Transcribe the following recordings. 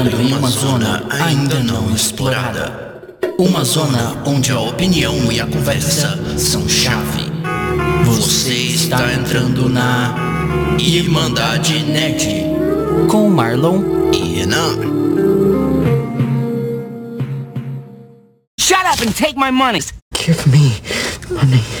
entrando em uma zona ainda não explorada. Uma zona onde a opinião e a conversa são chave. Você está entrando na Irmandade Nerd com Marlon e Renan. Shut up and take my money. Give me money.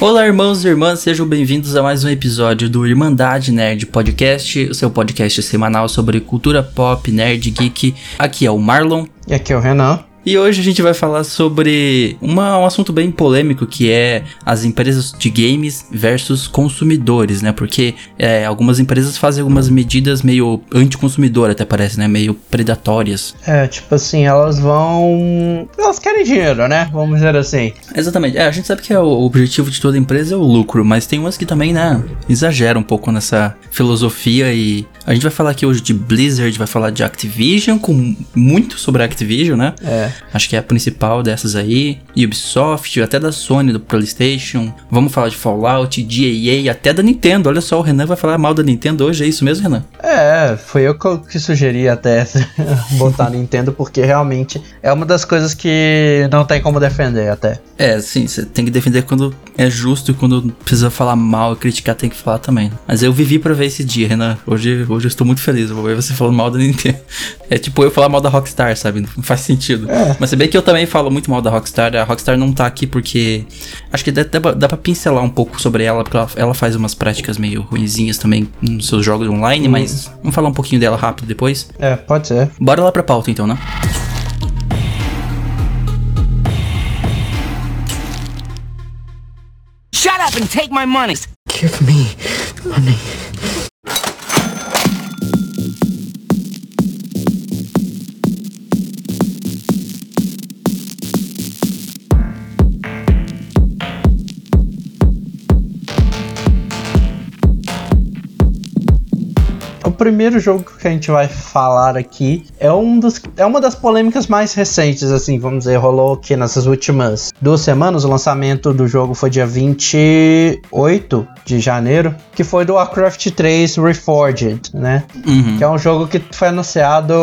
Olá, irmãos e irmãs, sejam bem-vindos a mais um episódio do Irmandade Nerd Podcast, o seu podcast semanal sobre cultura pop, nerd, geek. Aqui é o Marlon. E aqui é o Renan. E hoje a gente vai falar sobre uma- um assunto bem polêmico que é as empresas de games versus consumidores, né? Porque é, algumas empresas fazem algumas medidas meio anticonsumidor, até parece, né? Meio predatórias. É, tipo assim, elas vão. Elas querem dinheiro, né? Vamos dizer assim. Exatamente. É, a gente sabe que é o objetivo de toda empresa é o lucro, mas tem umas que também, né, exageram um pouco nessa filosofia e a gente vai falar aqui hoje de Blizzard, vai falar de Activision, com muito sobre a Activision, né? É. Acho que é a principal dessas aí. Ubisoft, até da Sony, do PlayStation. Vamos falar de Fallout, de EA, até da Nintendo. Olha só, o Renan vai falar mal da Nintendo hoje, é isso mesmo, Renan? É, foi eu que, sugeri até botar Nintendo, porque realmente é uma das coisas que não tem como defender até. É, sim, você tem que defender quando é justo e quando precisa falar mal e criticar tem que falar também. Mas eu vivi pra ver esse dia, Renan. Hoje, hoje eu estou muito feliz. Eu vou ver você falando mal da Nintendo. É tipo eu falar mal da Rockstar, sabe? Não faz sentido. É. Mas se bem que eu também falo muito mal da Rockstar. A Rockstar não tá aqui porque. Acho que dá, dá, pra- dá pra pincelar um pouco sobre ela, porque ela, ela faz umas práticas meio ruinzinhas também nos seus jogos online, mas vamos falar um pouquinho dela rápido depois. É, pode ser. Bora lá pra pauta então, né? Shut up and take my money. Give me money. Primeiro jogo que a gente vai falar aqui é, um dos, é uma das polêmicas mais recentes, assim, vamos dizer, rolou aqui nessas últimas duas semanas. O lançamento do jogo foi dia 28 de janeiro, que foi do Warcraft 3 Reforged, né? Uhum. Que é um jogo que foi anunciado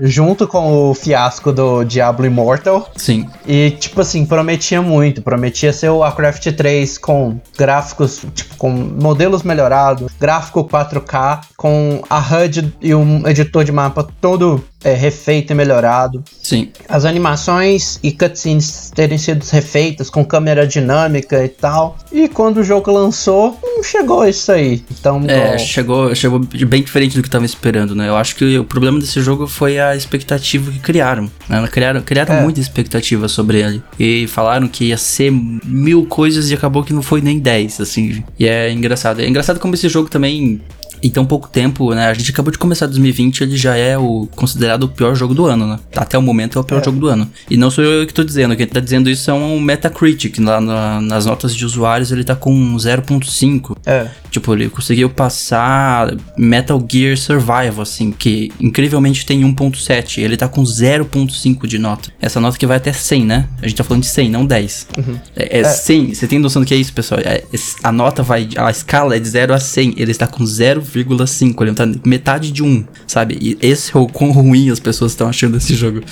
junto com o fiasco do Diablo Immortal. Sim. E, tipo assim, prometia muito. Prometia ser o Warcraft 3 com gráficos, tipo, com modelos melhorados, gráfico 4K, com a HUD e um editor de mapa todo é, refeito e melhorado. Sim. As animações e cutscenes terem sido refeitas com câmera dinâmica e tal. E quando o jogo lançou, não chegou isso aí. Então, É, igual- chegou, chegou bem diferente do que tava esperando, né? Eu acho que o problema desse jogo foi a expectativa que criaram. Né? Criaram, criaram É. muita expectativa sobre ele. E falaram que ia ser mil coisas e acabou que não foi nem dez, assim. E é engraçado. É engraçado como esse jogo também. Em tão pouco tempo, né? A gente acabou de começar 2020, ele já é o considerado o pior jogo do ano, né? Até o momento é o pior jogo do ano. E não sou eu que tô dizendo, quem tá dizendo isso é um Metacritic. Lá na- nas notas de usuários ele tá com 0.5. É. Tipo, ele conseguiu passar Metal Gear Survival, assim, que incrivelmente tem 1.7. Ele tá com 0.5 de nota. Essa nota que vai até 100, né? A gente tá falando de 100, não 10. É, é 100. Você tem noção do que é isso, pessoal? É, es- a nota vai... A escala é de 0 a 100. Ele está com 0,5. Ele tá metade de 1, sabe? E esse é o quão ruim as pessoas estão achando desse jogo.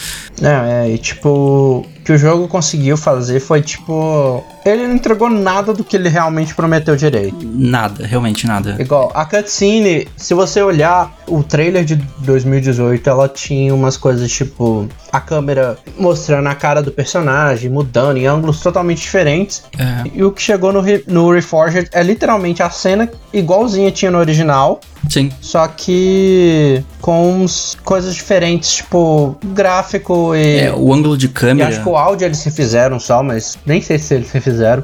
Não, é, e tipo, que o jogo conseguiu fazer foi tipo. Ele não entregou nada do que ele realmente prometeu direito. Nada, realmente nada. Igual, a cutscene, se você olhar o trailer de 2018, ela tinha umas coisas tipo. A câmera mostrando a cara do personagem, mudando em ângulos totalmente diferentes. É, E o que chegou no, Re- no Reforged é literalmente a cena igualzinha tinha no original. Sim. Só que com uns coisas diferentes, tipo gráfico e. É, o ângulo de E câmera... acho que o áudio eles se fizeram só, mas nem sei se eles se fizeram.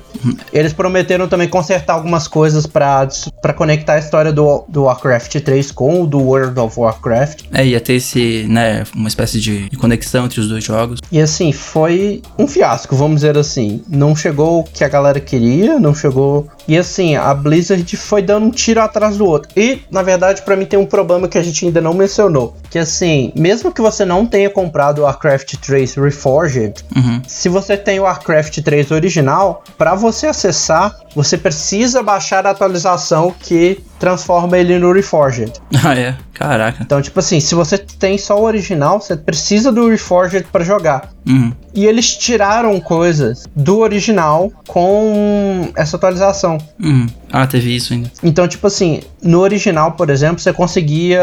Eles prometeram também consertar algumas coisas pra, pra conectar a história do, do Warcraft 3 com o do World of Warcraft. É, ia ter esse, né, uma espécie de de conexão entre os dois jogos. E assim, foi um fiasco, vamos dizer assim. Não chegou o que a galera queria, não chegou. E assim, a Blizzard foi dando um tiro atrás do outro. E, na verdade, pra mim tem um problema que a gente ainda não mencionou. Que assim, mesmo que você não tenha comprado o Warcraft 3 Reforged, Uhum. se você tem o Warcraft 3 original, pra você acessar você precisa baixar a atualização que transforma ele no Reforged. Ah, é? Caraca. Então, tipo assim, se você tem só o original, você precisa do Reforged para jogar. Uhum. E eles tiraram coisas do original com essa atualização. Uhum. Ah, teve isso ainda. Então, tipo assim, no original, por exemplo, você conseguia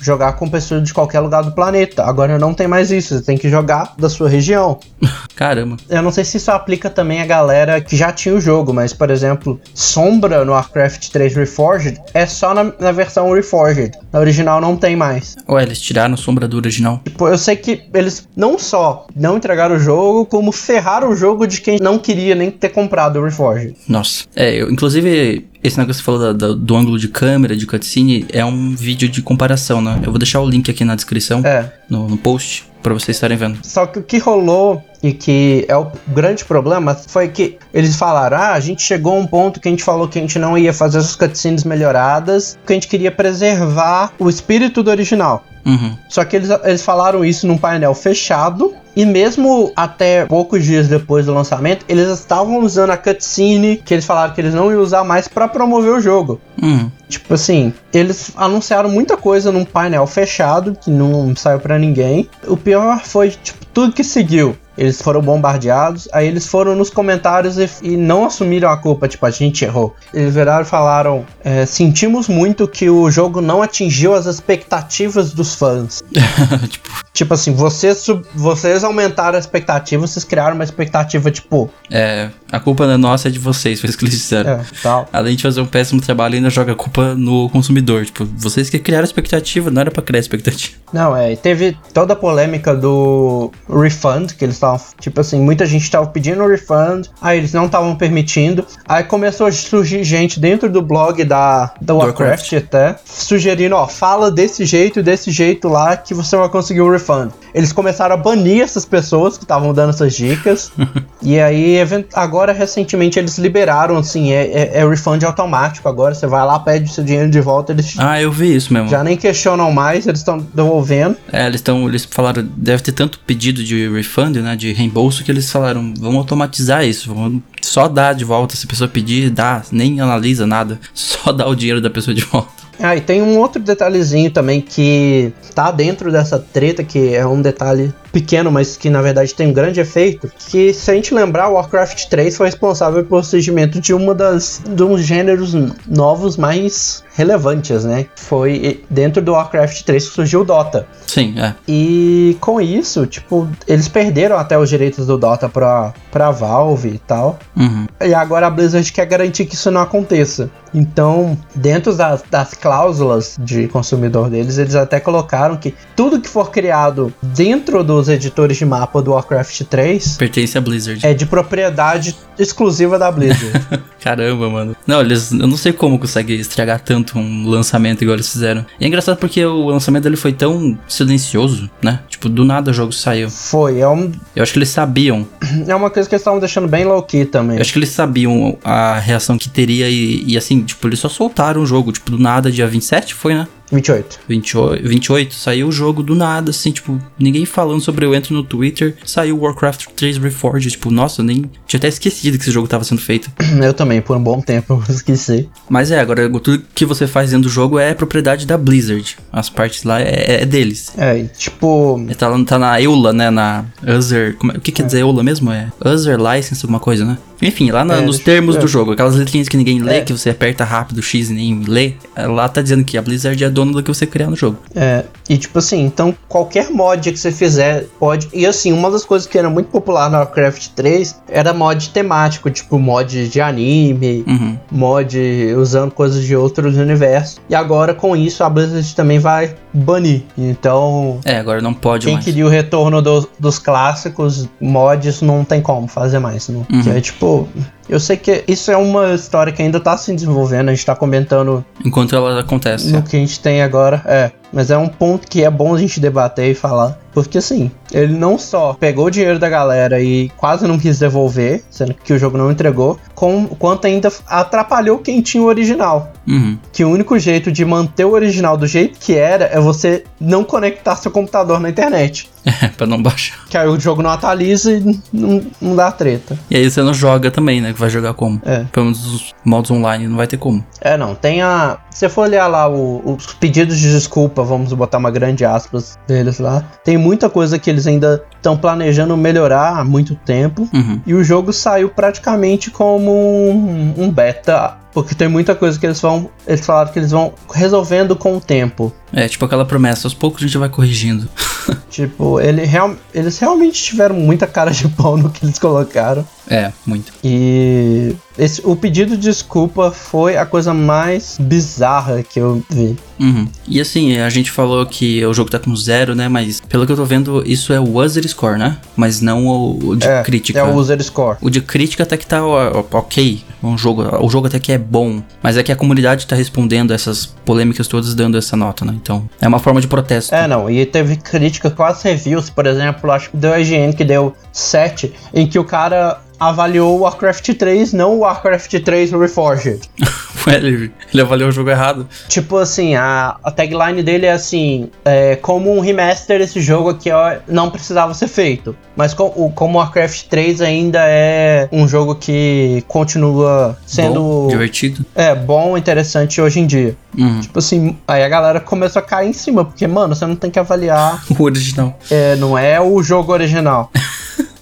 jogar com pessoas de qualquer lugar do planeta. Agora não tem mais isso, você tem que jogar da sua região. Caramba. Eu não sei se isso aplica também a galera que já tinha o jogo, mas, por exemplo, Sombra no Warcraft 3 Reforged é só na, na versão Reforged. Na original não tem mais. Ué, eles tiraram sombra do original. Tipo, eu sei que eles não só não entregaram o jogo, como ferraram o jogo de quem não queria nem ter comprado o Reforged. Nossa. É, eu, inclusive, esse negócio que você falou da- da- do ângulo de câmera, de cutscene, é um vídeo de comparação, né? Eu vou deixar o link aqui na descrição, É. no, no post, pra vocês estarem vendo. Só que o que rolou e que é o grande problema foi que eles falaram: ah, a gente chegou a um ponto que a gente falou que a gente não ia fazer as cutscenes melhoradas, porque a gente queria preservar o espírito do original. Uhum. Só que eles, eles falaram isso num painel fechado. E mesmo até poucos dias depois do lançamento, eles estavam usando a cutscene que eles falaram que eles não iam usar mais pra promover o jogo. Uhum. Tipo assim, eles anunciaram muita coisa num painel fechado que não saiu pra ninguém. O pior foi, tipo, tudo que seguiu. Eles foram bombardeados, aí eles foram nos comentários e, e não assumiram a culpa, tipo, a gente errou. Eles viraram e falaram: é, sentimos muito que o jogo não atingiu as expectativas dos fãs. tipo, Tipo assim, vocês, vocês aumentaram a expectativa, vocês criaram uma expectativa, tipo, é, a culpa não é nossa, é de vocês, foi isso que eles disseram. é, tal. Além de fazer um péssimo trabalho, ainda joga a culpa no consumidor. Tipo, vocês que criaram a expectativa, não era pra criar a expectativa. Não, é, e teve toda a polêmica do refund, que eles estavam, tipo assim, muita gente tava pedindo refund, aí eles não estavam permitindo, aí começou a surgir gente dentro do blog da, da Warcraft, até, sugerindo, ó, fala desse jeito e desse jeito lá que você vai conseguir o refund. Eles começaram a banir essas pessoas que estavam dando essas dicas, e aí, agora, recentemente, eles liberaram, assim, é, é, é refund automático agora, você vai lá, pede seu dinheiro de volta, eles Ah, eu vi isso mesmo. já nem questionam mais, eles estão devolvendo. É, eles estão. Eles falaram, deve ter tanto pedido de refund, né? De reembolso, que eles falaram, vamos automatizar isso, vamos só dar de volta. Se a pessoa pedir, dá, nem analisa nada. Só dá o dinheiro da pessoa de volta. Ah, e tem um outro detalhezinho também que tá dentro dessa treta, que é um detalhe pequeno, mas que na verdade tem um grande efeito, que se a gente lembrar, o Warcraft 3 foi responsável pelo surgimento de uma das de uns gêneros novos mais relevantes, né? Foi dentro do Warcraft 3 que surgiu o Dota. Sim, é. E com isso, tipo, eles perderam até os direitos do Dota pra, pra Valve e tal. Uhum. E agora a Blizzard quer garantir que isso não aconteça. Então, dentro das, das cláusulas de consumidor deles, eles até colocaram que tudo que for criado dentro dos editores de mapa do Warcraft 3 Pertence a Blizzard. é de propriedade exclusiva da Blizzard. Caramba, mano. Não, eles. Eu não sei como consegue estragar tanto um lançamento igual eles fizeram. E é engraçado porque o lançamento dele foi tão silencioso, né? Tipo, do nada o jogo saiu. Foi, é, um, Eu acho que eles sabiam. é uma coisa que eles estavam deixando bem low-key também. Eu acho que eles sabiam a reação que teria e, e assim, tipo, eles só soltaram o jogo. Tipo, do nada, dia 27 foi, né? 28. 28, 28, saiu o jogo do nada, assim, tipo, ninguém falando sobre eu entro no Twitter, saiu Warcraft 3 Reforged, tipo, nossa, eu nem tinha até esquecido que esse jogo tava sendo feito. Eu também, por um bom tempo, esqueci. Mas é, agora tudo que você faz dentro do jogo é propriedade da Blizzard. As partes lá é, é deles. É, e, tipo, Ele tá, lá- tá na EULA, né? Na User. como é- o que quer dizer EULA mesmo? É User License, alguma coisa, né? Enfim, lá na- É, nos termos é. do jogo, aquelas letrinhas que ninguém lê, É. que você aperta rápido X e nem lê, lá tá dizendo que a Blizzard é dona do que você criar no jogo. É, e tipo assim, então qualquer mod que você fizer pode. E assim, uma das coisas que era muito popular no Warcraft 3 era mod temático, tipo mod de anime, Uhum. mod usando coisas de outros universos. E agora com isso a Blizzard também vai banir. Então, É, agora não pode quem mais. queria o retorno do- dos clássicos, mods não tem como fazer mais. Não. Uhum. Que é tipo. Eu sei que isso é uma história que ainda tá se desenvolvendo, a gente tá comentando Enquanto ela acontece. no que a gente tem agora, é. Mas é um ponto que é bom a gente debater e falar. Porque assim, ele não só pegou o dinheiro da galera e quase não quis devolver, sendo que o jogo não entregou, com, quanto ainda atrapalhou quem tinha o original. Uhum. Que o único jeito de manter o original do jeito que era é você não conectar seu computador na internet. É, pra não baixar. Que aí o jogo não atualiza e não, não dá treta. E aí você não joga também, né? Que vai jogar como? É. Pelo menos os modos online não vai ter como. É, não. Tem a. Se você for olhar lá o- os pedidos de desculpa, vamos botar uma grande aspas deles lá. Tem muita coisa que eles ainda estão planejando melhorar há muito tempo. Uhum. E o jogo saiu praticamente como um, um beta. Porque tem muita coisa que eles vão. Eles falaram que eles vão resolvendo com o tempo. É, tipo aquela promessa, aos poucos a gente vai corrigindo. Tipo, ele real, eles realmente tiveram muita cara de pau no que eles colocaram. É, muito. E esse, o pedido de desculpa foi a coisa mais bizarra que eu vi. Uhum. E assim, a gente falou que o jogo tá com zero, né? Mas pelo que eu tô vendo, isso é o user score, né? Mas não o, o de é, crítica. É o user score. O de crítica até que tá ok. Um jogo, o jogo até que é bom. Mas é que a comunidade tá respondendo essas polêmicas todas dando essa nota, né? Então, é uma forma de protesto. É, não, e teve crítica com as reviews, por exemplo, acho que deu a IGN que deu 7, em que o cara avaliou o Warcraft 3, não o Warcraft 3 Reforged. ele, ele avaliou o jogo errado. Tipo assim, a, a tagline dele é assim: é, como um remaster, esse jogo aqui ó, não precisava ser feito. Mas com, o, como Warcraft 3 ainda é um jogo que continua sendo Bom, divertido. é, bom, interessante hoje em dia. Uhum. Tipo assim, aí a galera começou a cair em cima, porque, mano, você não tem que avaliar, O original. é, não é o jogo original.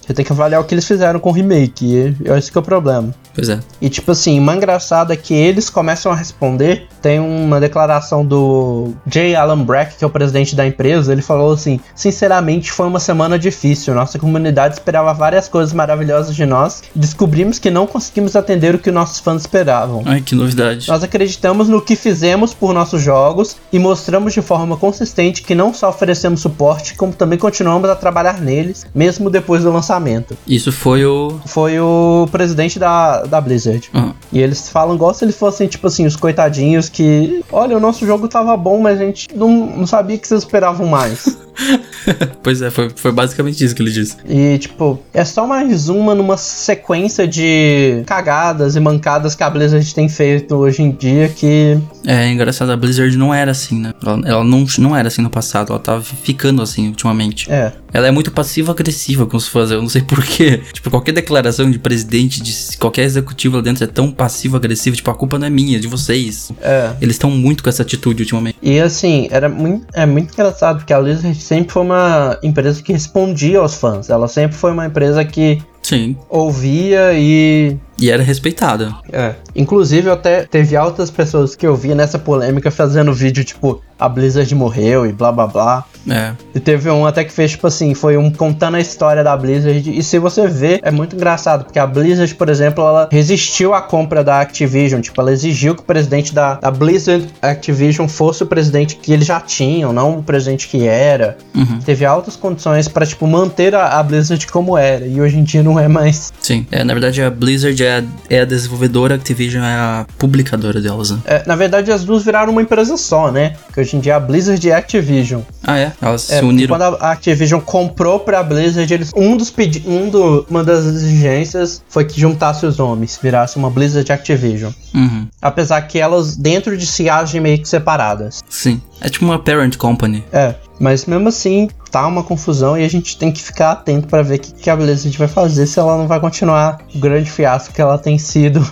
Você tem que avaliar o que eles fizeram com o remake, e esse que é o problema. Pois é. E tipo assim, uma engraçada é que eles começam a responder. Tem uma declaração do Jay Alan Brack, que é o presidente da empresa. Ele falou assim: Sinceramente, foi uma semana difícil. Nossa comunidade esperava várias coisas maravilhosas de nós. E descobrimos que não conseguimos atender o que nossos fãs esperavam. Ai, que novidade. Nós acreditamos no que fizemos por nossos jogos e mostramos de forma consistente que não só oferecemos suporte, como também continuamos a trabalhar neles, mesmo depois do lançamento. Isso foi o. Foi o presidente da, da Blizzard. Ah, E eles falam igual se eles fossem, tipo assim, os coitadinhos que. Olha, o nosso jogo tava bom, mas a gente não, não sabia que vocês esperavam mais. pois é, foi, foi basicamente isso que ele disse. E, tipo, é só mais uma numa sequência de cagadas e mancadas que a Blizzard tem feito hoje em dia que. É engraçado, a Blizzard não era assim, né? Ela, ela não, não era assim no passado, ela tava ficando assim ultimamente. É. Ela é muito passiva-agressiva com os fãs, eu não sei porquê. Tipo, qualquer declaração de presidente, de qualquer executivo lá dentro é tão passiva-agressiva, tipo, a culpa não é minha, é de vocês. É. Eles estão muito com essa atitude ultimamente. E assim, era muito, é muito engraçado porque a Blizzard sempre foi uma empresa que respondia aos fãs. Ela sempre foi uma empresa que Sim. ouvia e E era respeitada. É. Inclusive, até teve altas pessoas que eu vi nessa polêmica fazendo vídeo, tipo, a Blizzard morreu e blá blá blá. É. E teve um até que fez, tipo assim, foi um contando a história da Blizzard. E se você ver, é muito engraçado, porque a Blizzard, por exemplo, ela resistiu à compra da Activision. Tipo, ela exigiu que o presidente da, da Blizzard Activision fosse o presidente que eles já tinham, não o presidente que era. Uhum. Teve altas condições pra, tipo, manter a, a Blizzard como era. E hoje em dia não é mais. Sim. É, na verdade, a Blizzard é a, é a desenvolvedora, a Activision é a publicadora delas, né? É, na verdade, as duas viraram uma empresa só, né? Que hoje em dia é a Blizzard e a Activision. Ah, é? Elas É, se uniram. quando a Activision comprou pra Blizzard, eles, um dos pedi um do, uma das exigências foi que juntasse os nomes, virasse uma Blizzard Activision. Uhum. Apesar que elas dentro de si agem meio que separadas. Sim. É tipo uma parent company. É, mas mesmo assim tá uma confusão e a gente tem que ficar atento pra ver o que, que a Blizzard vai fazer se ela não vai continuar o grande fiasco que ela tem sido.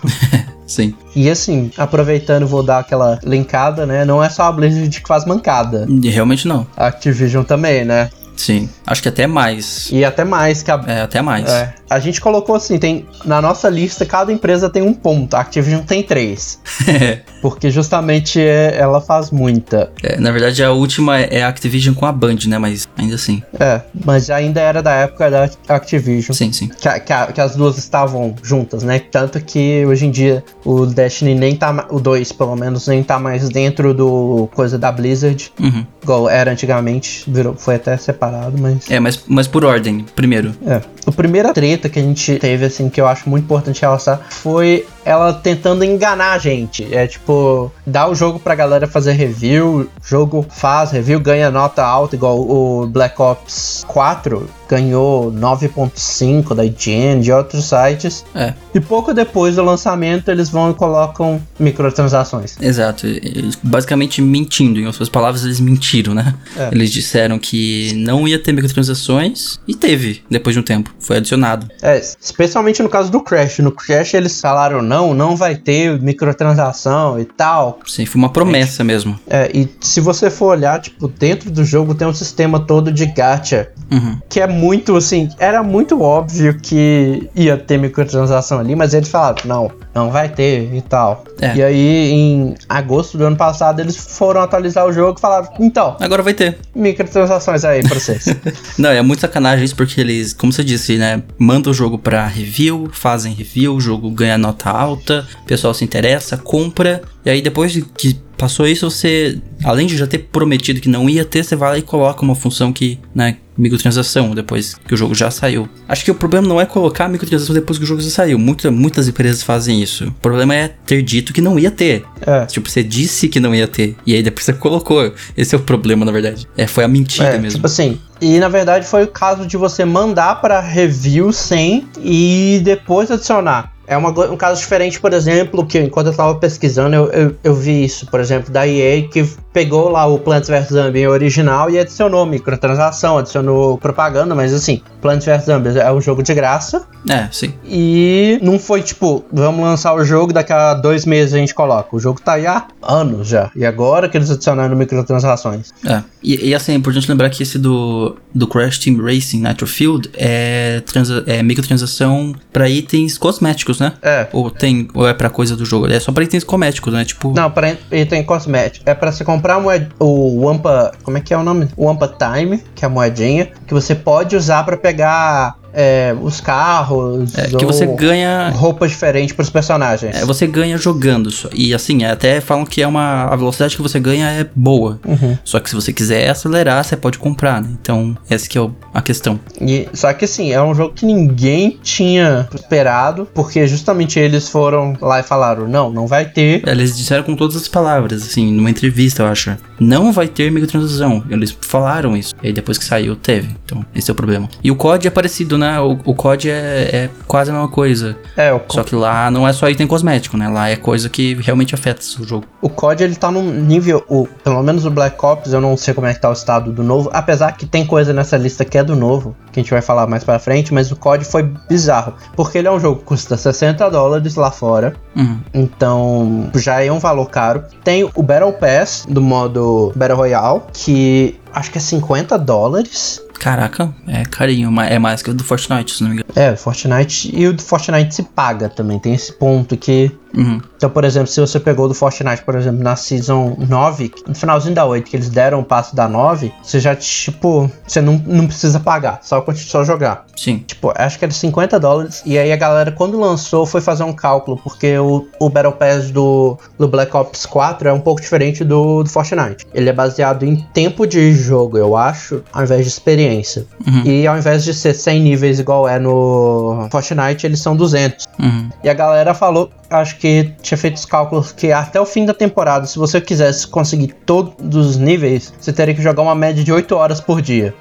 Sim. e assim, aproveitando, vou dar aquela linkada, né? Não é só a Blizzard que faz mancada. Realmente não. A Activision também, né? Sim. Acho que até mais. E até mais que a É, até mais. É, a gente colocou assim, tem na nossa lista cada empresa tem um ponto, a Activision tem três, porque justamente é- ela faz muita. É, na verdade, a última é a Activision com a Band, né? Mas ainda assim. É, mas ainda era da época da Activision. Sim, sim. Que, a- que a- que as duas estavam juntas, né? Tanto que hoje em dia o Destiny nem tá, o 2 pelo menos, nem tá mais dentro do coisa da Blizzard, Uhum. igual era antigamente, virou, foi até separado, mas... É, mas, mas por ordem. Primeiro. É. A primeira treta que a gente teve, assim, que eu acho muito importante realçar, foi ela tentando enganar a gente. É tipo, dá o jogo pra galera fazer review, jogo faz review, ganha nota alta, igual o Black Ops 4 ganhou 9.5 da IGN, de outros sites. É. E pouco depois do lançamento, eles vão e colocam microtransações. Exato. Eles basicamente mentindo. Em outras palavras, eles mentiram, né? É. Eles disseram que não ia ter microtransações e teve, depois de um tempo. Foi adicionado. É, especialmente no caso do Crash. No Crash eles falaram não, não vai ter microtransação e tal. Sim, foi uma promessa mesmo. É, e se você for olhar, tipo, dentro do jogo tem um sistema todo de gacha. Uhum. Que é muito, assim, era muito óbvio que ia ter microtransação ali, mas eles falaram, não, não vai ter e tal. É. E aí, em agosto do ano passado, eles foram atualizar o jogo e falaram, então, Agora vai ter. microtransações aí pra vocês. Não, é muito sacanagem isso porque eles, como você disse, né? Mandam o jogo pra review, fazem review, o jogo ganha nota alta, o pessoal se interessa, compra, e aí depois de que passou isso, você, além de já ter prometido que não ia ter, você vai lá e coloca uma função que, né? Microtransação, depois que o jogo já saiu. Acho que o problema não é colocar microtransação depois que o jogo já saiu. Muita, muitas empresas fazem isso. O problema é ter dito que não ia ter. É. Tipo, você disse que não ia ter. E aí depois você colocou. Esse é o problema, na verdade. É, foi a mentira É, mesmo. tipo assim, e na verdade foi o caso de você mandar pra review sem e depois adicionar. É uma um caso diferente, por exemplo, que enquanto eu tava pesquisando, eu, eu, eu vi isso, por exemplo, da EA, que pegou lá o Plants vs Zombies original e adicionou microtransação, adicionou propaganda, mas assim, Plants vs Zombies é um jogo de graça É, sim. e não foi tipo, vamos lançar o jogo, daqui a dois meses a gente coloca. O jogo tá aí há anos já, e agora que eles adicionaram microtransações. É. E, e assim, é importante lembrar que esse do, do Crash Team Racing Nitro Field é, transa, é microtransação pra itens cosméticos, né? É. Ou tem, ou é pra coisa do jogo? É só pra itens cosméticos, né? Tipo. Não, para item cosmético. É pra você comprar moed- o Wampa. Como é que é o nome? O Wampa Time, que é a moedinha, que você pode usar pra pegar é, os carros. É, que você ganha. Roupas diferentes pros personagens. É, você ganha jogando só. E assim, até falam que é uma. A velocidade que você ganha é boa. Uhum. Só que se você quiser acelerar, você pode comprar, né? Então, essa que é a questão. E, só que assim, é um jogo que ninguém tinha esperado, porque justamente eles foram lá e falaram: não, não vai ter. Eles disseram com todas as palavras, assim, numa entrevista, eu acho. Não vai ter microtransação. Eles falaram isso. E aí depois que saiu, teve. Então, esse é o problema. E o COD é parecido, né? O, o COD é, é quase a mesma coisa. É, o, Só que lá não é só item cosmético, né? Lá é coisa que realmente afeta o jogo. o COD ele tá num nível. O, pelo menos o Black Ops, eu não sei como é que tá o estado do novo. Apesar que tem coisa nessa lista que é do novo, que a gente vai falar mais pra frente, mas o COD foi bizarro. Porque ele é um jogo que custa 60 dólares lá fora. Uhum. Então já é um valor caro. Tem o Battle Pass do modo Battle Royale, que acho que é 50 dólares. Caraca, é carinho. É mais que o do Fortnite, se não me engano. É, Fortnite. E o do Fortnite se paga também. Tem esse ponto que. Uhum. Então, por exemplo, se você pegou do Fortnite, por exemplo, na Season 9, no finalzinho da 8, que eles deram o passo da 9, você já, tipo, você não, não precisa pagar, só, só jogar. Sim. Tipo, acho que era 50 dólares. E aí a galera, quando lançou, foi fazer um cálculo, porque o, o Battle Pass do, do Black Ops 4 é um pouco diferente do, do Fortnite. Ele é baseado em tempo de jogo, eu acho, ao invés de experiência. Uhum. E ao invés de ser 100 níveis igual é no Fortnite, eles são 200. Uhum. E a galera falou, acho que tinha feito os cálculos que até o fim da temporada, se você quisesse conseguir todos os níveis, você teria que jogar uma média de 8 horas por dia.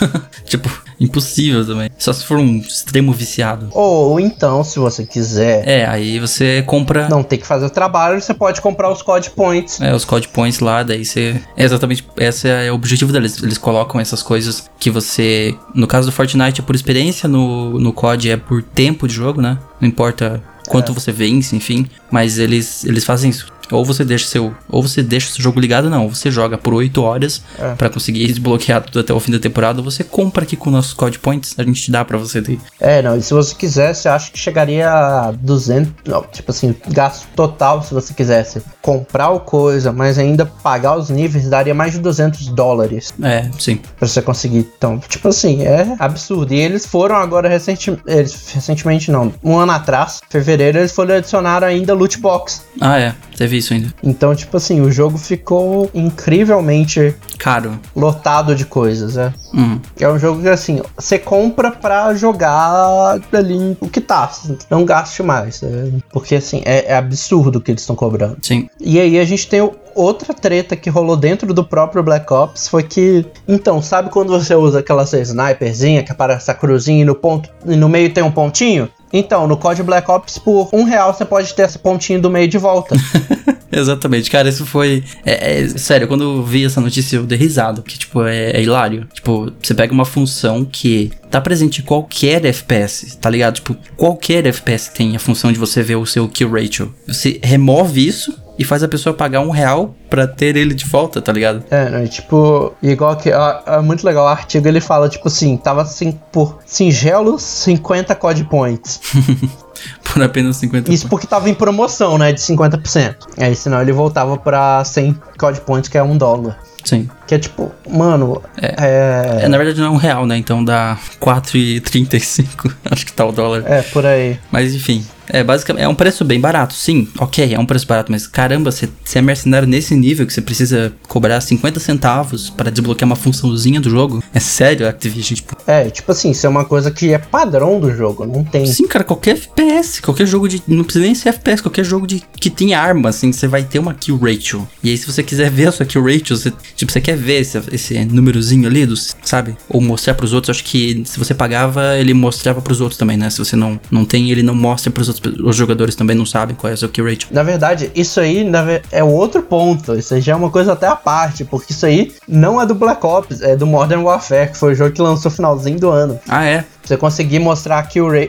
tipo, impossível também. Só se for um extremo viciado. Ou então, se você quiser É, aí você compra. não ter que fazer o trabalho, você pode comprar os COD Points. É, os code points lá, daí você. É exatamente. Esse é o objetivo deles. Eles colocam essas coisas que você. No caso do Fortnite é por experiência, no, no COD é por tempo de jogo, né? Não importa quanto você vence, enfim. Mas eles, eles fazem isso. Ou você deixa seu. Ou você deixa o seu jogo ligado, não. Você joga por 8 horas É. pra conseguir desbloquear tudo até o fim da temporada. Você compra aqui com nossos code points. A gente te dá pra você ter. É, não, e se você quisesse, eu acho que chegaria a 200, não, tipo assim, gasto total se você quisesse comprar o coisa, mas ainda pagar os níveis, daria mais de 200 dólares É, sim. pra você conseguir. Então, tipo assim, é absurdo. E eles foram agora recenti eles, recentemente, não, um ano atrás, fevereiro, eles foram adicionar ainda loot box. Ah, é. Teve isso ainda. Então, tipo assim, o jogo ficou incrivelmente Caro. lotado de coisas, né? Hum. É um jogo que, assim, você compra pra jogar ali o que tá. Não gaste mais. né? Porque, assim, é, é absurdo o que eles estão cobrando. Sim. E aí a gente tem o- outra treta que rolou dentro do próprio Black Ops foi que, então, sabe quando você usa aquela sniperzinha que aparece a cruzinha e no ponto e no meio tem um pontinho? Então, no código Black Ops, por um real você pode ter esse pontinho do meio de volta. Exatamente, cara, isso foi. É, é- sério, quando eu vi essa notícia eu dei risada, porque, tipo, é, é hilário. Tipo, você pega uma função que tá presente em qualquer FPS, tá ligado? Tipo, qualquer FPS tem a função de você ver o seu kill ratio. Você remove isso e faz a pessoa pagar um real pra ter ele de volta, tá ligado? É, né? Tipo, igual que. ó, É muito legal o artigo, ele fala, tipo assim, tava assim, por singelos 50 code points. Por apenas 50 Isso porque tava em promoção, né? De 50%. Aí senão ele voltava pra 100 code points, que é um dólar. Sim. Que é tipo, mano, É. é. É, na verdade não é um real, né? Então dá 4,35. Acho que tá o dólar. É, por aí. Mas enfim, é basicamente é um preço bem barato, sim, ok, é um preço barato, mas caramba, você é mercenário nesse nível que você precisa cobrar 50 centavos para desbloquear uma funçãozinha do jogo? É sério, Activision, tipo, É, tipo assim, isso é uma coisa que é padrão do jogo, não tem. sim, cara, qualquer FPS, qualquer jogo de, não precisa nem ser FPS, qualquer jogo de que tem arma, assim, você vai ter uma kill ratio. E aí se você quiser ver a sua kill ratio, você, tipo, você quer ver esse, esse númerozinho ali, dos, sabe? Ou mostrar pros outros, acho que se você pagava, ele mostrava pros outros também, né? Se você não, não tem, ele não mostra pros outros, os jogadores também não sabem qual é o seu kill ratio. Na verdade, isso aí ve- é outro ponto. Isso aí já é uma coisa até à parte, porque isso aí não é do Black Ops, é do Modern Warfare, que foi o jogo que lançou no finalzinho do ano. Ah, é? Você conseguir mostrar kill é,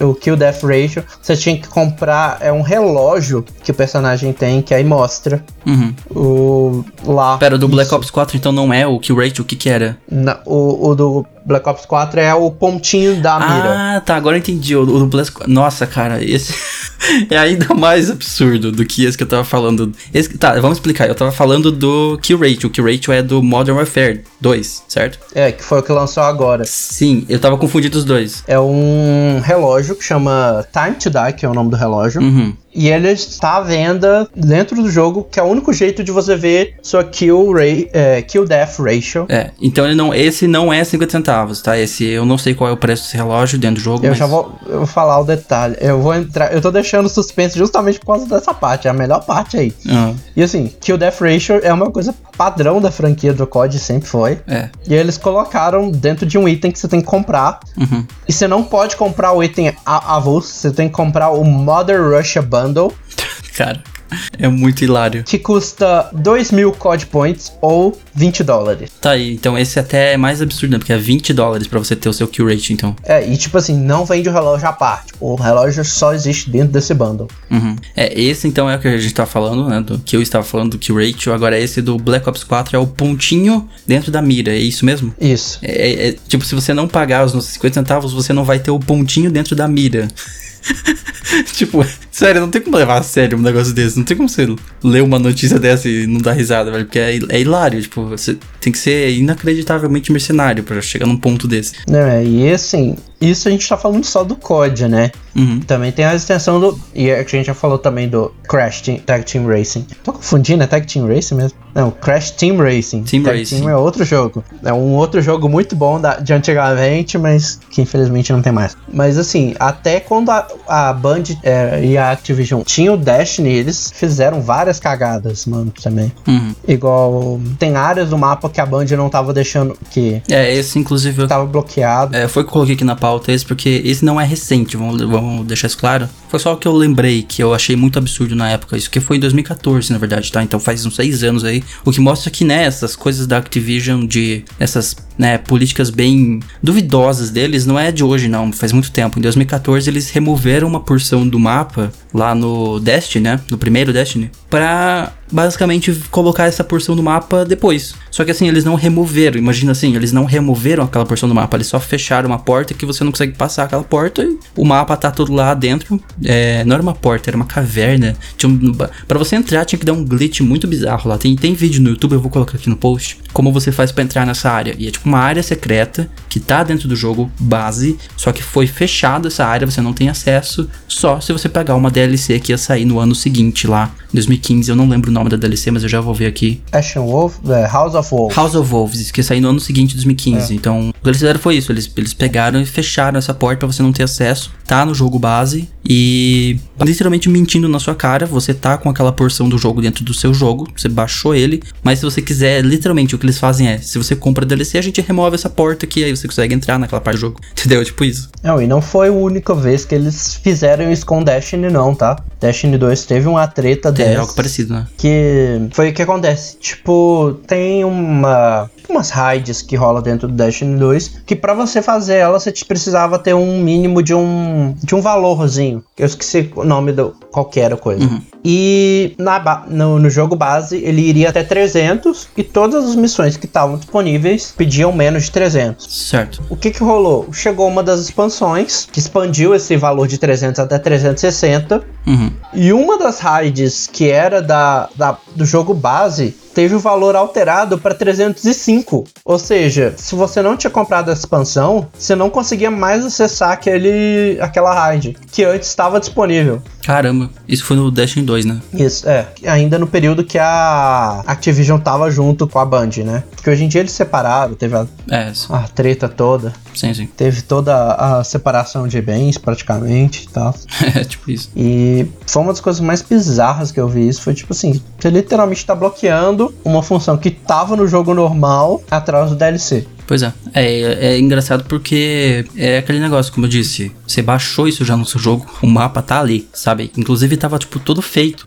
o kill death ratio, você tinha que comprar é um relógio que o personagem tem, que aí mostra Uhum. o lá. Pera, o do Black. Ops 4 então não é o kill rate, o que que era? Na- o, o do Black Ops 4 é o pontinho da mira. Ah, tá, agora eu entendi. O, o do Black Nossa, cara, esse é ainda mais absurdo do que esse que eu tava falando. Esse, tá, vamos explicar. Eu tava falando do kill rate. O kill rate é do Modern Warfare 2, certo? É, que foi o que lançou agora. Sim, eu tava confundindo os dois. É um relógio que chama Time to Die, que é o nome do relógio. Uhum. E ele está à venda dentro do jogo, que é o único jeito de você ver sua kill, ra é, kill death ratio. É, então ele não, esse não é 50 centavos, tá? Esse eu não sei qual é o preço desse relógio dentro do jogo. Eu mas- já vou, eu vou falar o detalhe. Eu vou entrar. Eu tô deixando suspense justamente por causa dessa parte. É a melhor parte aí. Ah, E assim, kill death ratio é uma coisa padrão da franquia do COD, sempre foi. é. E eles colocaram dentro de um item que você tem que comprar. Uhum. E você não pode comprar o item avulso, você tem que comprar o Mother Russia Bundle, Cara, é muito hilário. que custa 2 mil COD Points ou 20 dólares. Tá aí, então esse até é mais absurdo, né? Porque é 20 dólares pra você ter o seu kill rate, então. É, e tipo assim, não vende o relógio à parte. O relógio só existe dentro desse bundle. Uhum. É, esse então é o que a gente tá falando, né? Do que eu estava falando do kill ratio. Agora esse do Black Ops 4 é o pontinho dentro da mira, é isso mesmo? Isso. É, é- é- tipo, se você não pagar os 50 centavos, você não vai ter o pontinho dentro da mira. tipo, sério, não tem como levar a sério um negócio desse. Não tem como você ler uma notícia dessa e não dar risada, velho. Porque é, é hilário. Tipo, você tem que ser inacreditavelmente mercenário pra chegar num ponto desse. Né, e assim, isso a gente tá falando só do COD, né? Uhum. Também tem a extensão do. E é que a gente já falou também do Crash Team, Tag Team Racing. Tô confundindo, é Tag Team Racing mesmo? Não, Crash Team Racing. Team Tag Racing. Team é outro jogo. É um outro jogo muito bom da, de antigamente, mas que infelizmente não tem mais. Mas assim, até quando a, a Band é, e a Activision tinham o Destiny, eles fizeram várias cagadas, mano, também. Uhum. Igual. Tem áreas do mapa que a Band não tava deixando. que É, esse inclusive tava bloqueado. É, foi que eu coloquei aqui na pauta esse, porque esse não é recente, vamos, vamos deixar isso claro. Foi só o que eu lembrei, que eu achei muito absurdo na época. Isso que foi em 2014, na verdade, tá? Então faz uns seis anos aí. O que mostra que, né, essas coisas da Activision, de essas, né, políticas bem duvidosas deles, não é de hoje, não. Faz muito tempo. Em 2014, eles removeram uma porção do mapa lá no Destiny, né? No primeiro Destiny, pra basicamente colocar essa porção do mapa depois. Só que assim, eles não removeram, imagina assim, eles não removeram aquela porção do mapa, eles só fecharam uma porta que você você não consegue passar aquela porta e o mapa tá todo lá dentro. É, não era uma porta, era uma caverna. Tinha um, pra você entrar tinha que dar um glitch muito bizarro lá. Tem, tem vídeo no YouTube, eu vou colocar aqui no post, como você faz para entrar nessa área. E é tipo uma área secreta que tá dentro do jogo base, só que foi fechada essa área, você não tem acesso, só se você pegar uma DLC que ia sair no ano seguinte lá, 2015. Eu não lembro o nome da DLC, mas eu já vou ver aqui. Ashen Wolf, é, House of Wolves. House of Wolves, que ia sair no ano seguinte, 2015. É. Então, o que eles fizeram foi isso. Eles, eles pegaram e fecharam essa porta pra você não ter acesso. Tá no jogo base e literalmente mentindo na sua cara. Você tá com aquela porção do jogo dentro do seu jogo. Você baixou ele. Mas se você quiser, literalmente o que eles fazem é: se você compra DLC, a gente remove essa porta aqui. Aí você consegue entrar naquela parte do jogo. Entendeu? Tipo isso. Não, e não foi a única vez que eles fizeram isso com Destiny, não, tá? Destiny 2 teve uma treta É dessa. algo parecido, né? Que foi o que acontece. Tipo, tem uma. Umas raids que rola dentro do Destiny 2. Que pra você fazer ela, você precisava ter um mínimo de um. de um valorzinho. Eu esqueci o nome do. qualquer coisa. Uhum. E na, no, no jogo base ele iria até 300. E todas as missões que estavam disponíveis pediam menos de 300. Certo. O que que rolou? Chegou uma das expansões que expandiu esse valor de 300 até 360 Uhum. e uma das raids que era da, da- do jogo base teve o valor alterado para 305. Ou seja, se você não tinha comprado a expansão, você não conseguia mais acessar aquele, aquela raid que antes estava disponível. Caramba, isso foi no Destiny 2, né? Isso, é. Ainda no período que a Activision tava junto com a Band, né? Porque hoje em dia eles separaram, teve a, É, a treta toda. sim, sim. Teve toda a separação de bens, praticamente e tal. É tipo isso. E foi uma das coisas mais bizarras que eu vi. Isso foi tipo assim: você literalmente tá bloqueando uma função que tava no jogo normal atrás do DLC. Pois é. é. É engraçado porque é aquele negócio, como eu disse, você baixou isso já no seu jogo, o mapa tá ali, sabe? Inclusive tava, tipo, todo feito.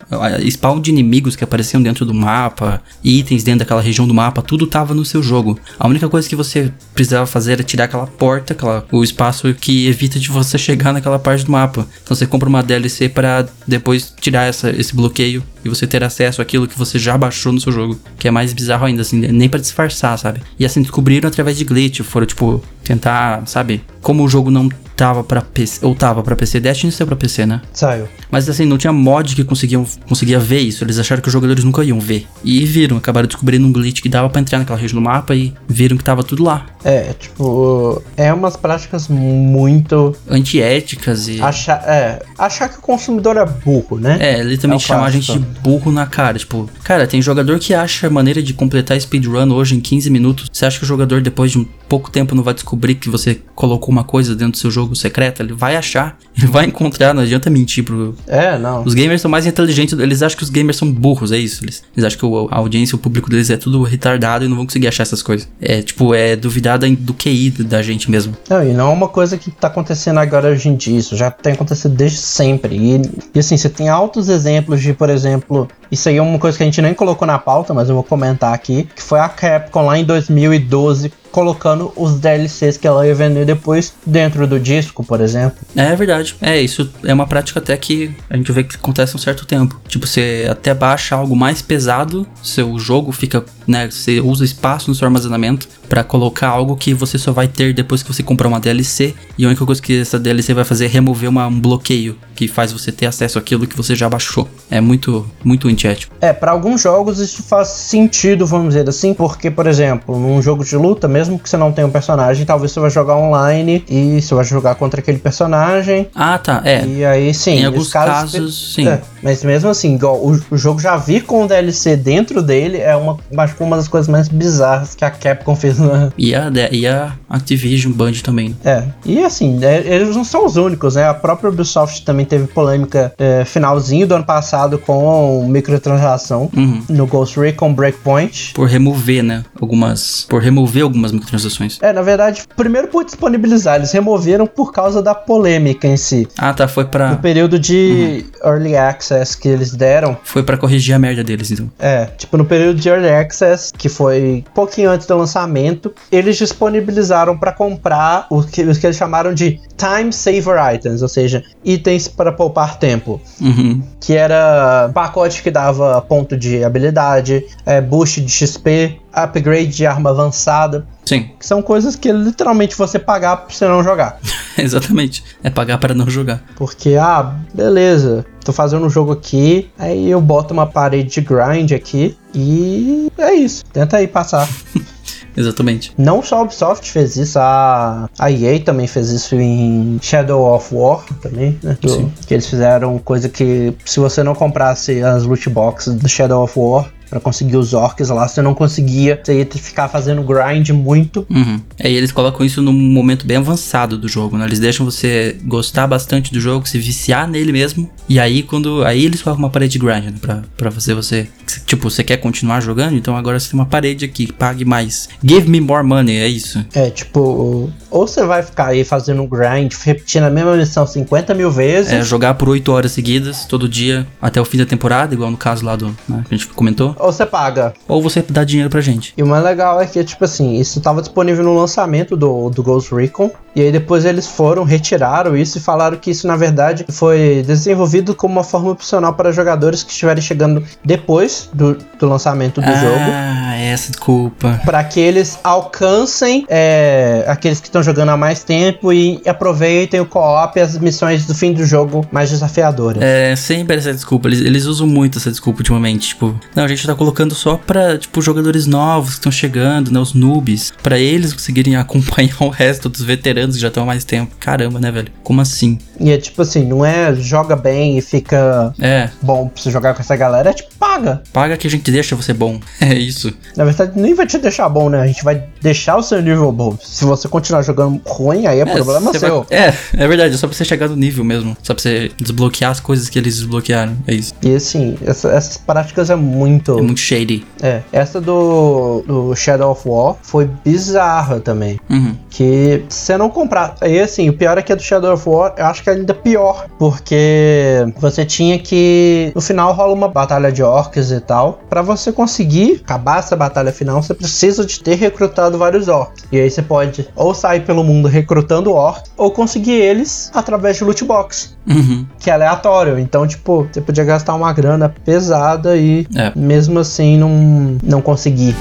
Spawn de inimigos que apareciam dentro do mapa, itens dentro daquela região do mapa, tudo tava no seu jogo. A única coisa que você precisava fazer era tirar aquela porta, aquela, o espaço que evita de você chegar naquela parte do mapa. Então você compra uma DLC para depois tirar essa, esse bloqueio e você ter acesso àquilo que você já baixou no seu jogo. Que é mais bizarro ainda, assim, nem pra disfarçar, sabe? E assim, descobriram através de glitch, foram, tipo, tentar, sabe? Como o jogo não tava pra PC, ou tava pra PC, Destiny saiu pra PC, né? Saiu. Mas assim, não tinha mod que conseguiam, conseguia ver isso. Eles acharam que os jogadores nunca iam ver. E viram, acabaram descobrindo um glitch que dava pra entrar naquela região do mapa e viram que tava tudo lá. É, tipo, é umas práticas muito. Antiéticas e. Achar, é, achar que o consumidor é burro, né? É, literalmente É o chamar a gente de burro na cara. Tipo, cara, tem jogador que acha maneira de completar speedrun hoje em 15 minutos. Você acha que o jogador, depois de um pouco tempo, não vai descobrir que você colocou uma coisa dentro do seu jogo secreto? Ele vai achar, ele vai encontrar, não adianta mentir pro. É, não. Os gamers são mais inteligentes, eles acham que os gamers são burros, é isso. Eles, eles acham que o- a audiência, o público deles é tudo retardado e não vão conseguir achar essas coisas. É, tipo, é duvidar da- do QI da gente mesmo. Não, e não é uma coisa que tá acontecendo agora hoje em dia, isso já tem acontecido desde sempre. E, e assim, você tem altos exemplos de, por exemplo, isso aí é uma coisa que a gente nem colocou na pauta, mas eu vou comentar aqui, que foi a Capcom lá em 2012 colocando os DLCs que ela ia vender depois dentro do disco, por exemplo. É verdade. É, isso é uma prática até que a gente vê que acontece um certo tempo. Tipo, você até baixa algo mais pesado, seu jogo fica, né, você usa espaço no seu armazenamento pra colocar algo que você só vai ter depois que você comprar uma DLC, e a única coisa que essa DLC vai fazer é remover uma- um bloqueio que faz você ter acesso àquilo que você já baixou. É muito muito antiético. É, para alguns jogos isso faz sentido, vamos dizer assim, porque, por exemplo, num jogo de luta, mesmo que você não tenha um personagem, talvez você vai jogar online e você vai jogar contra aquele personagem. Ah, tá. É. E aí, sim, Em alguns caso, casos, sim. É, mas mesmo assim, igual, o, o jogo já vir com o DLC dentro dele é uma, acho que uma das coisas mais bizarras que a Capcom fez E a, e a Activision Band também. né? É, e assim, é, eles não são os únicos, né? A própria Ubisoft também teve polêmica é, finalzinho do ano passado com microtransação Uhum. no Ghost Recon Breakpoint. Por remover, né? Algumas. Por remover algumas microtransações. É, na verdade, primeiro por disponibilizar, eles removeram por causa da polêmica em si. Ah, tá. Foi pra. No período de Early Access que eles deram, Foi pra corrigir a merda deles, então. É, tipo, no período de Early Access, que foi um pouquinho antes do lançamento, lançamento, eles disponibilizaram para comprar os que, que eles chamaram de Time Saver Items, ou seja, itens para poupar tempo. Uhum. Que era pacote que dava ponto de habilidade, é, boost de XP, upgrade de arma avançada. Sim, Que são coisas que literalmente você pagar pra você não jogar. exatamente. É pagar para não jogar. Porque, ah, beleza, tô fazendo um jogo aqui, aí eu boto uma parede de grind aqui e é isso. Tenta aí passar. Exatamente. Não só a Ubisoft fez isso, a, a EA também fez isso em Shadow of War também, né? Do- Sim. que eles fizeram coisa que se você não comprasse as loot boxes do Shadow of War pra conseguir os orcs lá, você não conseguia, você ia ficar fazendo grind muito. Uhum. É, e eles colocam isso num momento bem avançado do jogo, né? Eles deixam você gostar bastante do jogo, se viciar nele mesmo. E aí, quando. Aí eles colocam uma parede de grind, né? Pra, pra fazer você. Tipo, você quer continuar jogando? Então agora você tem uma parede aqui, pague mais. Give me more money, é isso. É, tipo, ou você vai ficar aí fazendo grind, repetindo a mesma missão 50 mil vezes, É jogar por 8 horas seguidas, todo dia, até o fim da temporada, igual no caso lá do. Né, que a gente comentou. Ou você paga. Ou você dá dinheiro pra gente. E o mais legal é que, tipo assim, isso tava disponível no lançamento do, do Ghost Recon. E aí depois eles foram, retiraram isso e falaram que isso, na verdade, foi desenvolvido como uma forma opcional para jogadores que estiverem chegando depois do, do lançamento do jogo. Ah, essa desculpa. Pra que eles alcancem é, aqueles que estão jogando há mais tempo e aproveitem o co-op e as missões do fim do jogo mais desafiadoras. É, sempre essa desculpa. Eles, eles usam muito essa desculpa ultimamente. Tipo, não, a gente tá colocando só pra, tipo, jogadores novos que estão chegando, né? Os noobs. Pra eles conseguirem acompanhar o resto dos veteranos que já estão há mais tempo. Caramba, né, velho? Como assim? E é tipo assim, não é joga bem e fica É, bom pra você jogar com essa galera, é tipo, paga. paga que a gente deixa você bom. É isso. Na verdade, nem vai te deixar bom, né? A gente vai deixar o seu nível bom. Se você continuar jogando ruim, aí é, problema você seu. vai- É, é verdade. É só pra você chegar no nível mesmo. Só pra você desbloquear as coisas que eles desbloquearam. É isso. E assim, essa- essas práticas é muito. É muito shady. É, essa do, do Shadow of War foi bizarra também. Uhum. Que você não comprar. E assim, o pior é que a do Shadow of War, eu acho que é ainda pior. Porque você tinha que. No final rola uma batalha de orcs e tal. Pra você conseguir acabar essa batalha final, você precisa de ter recrutado vários orcs. E aí você pode ou sair pelo mundo recrutando orcs, ou conseguir eles através de loot box. Uhum. Que é aleatório. Então, tipo, você podia gastar uma grana pesada e É. mesmo assim não, não conseguir.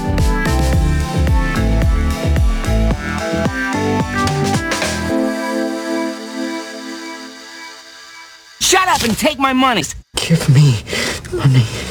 Shut up and take my money. Give me money.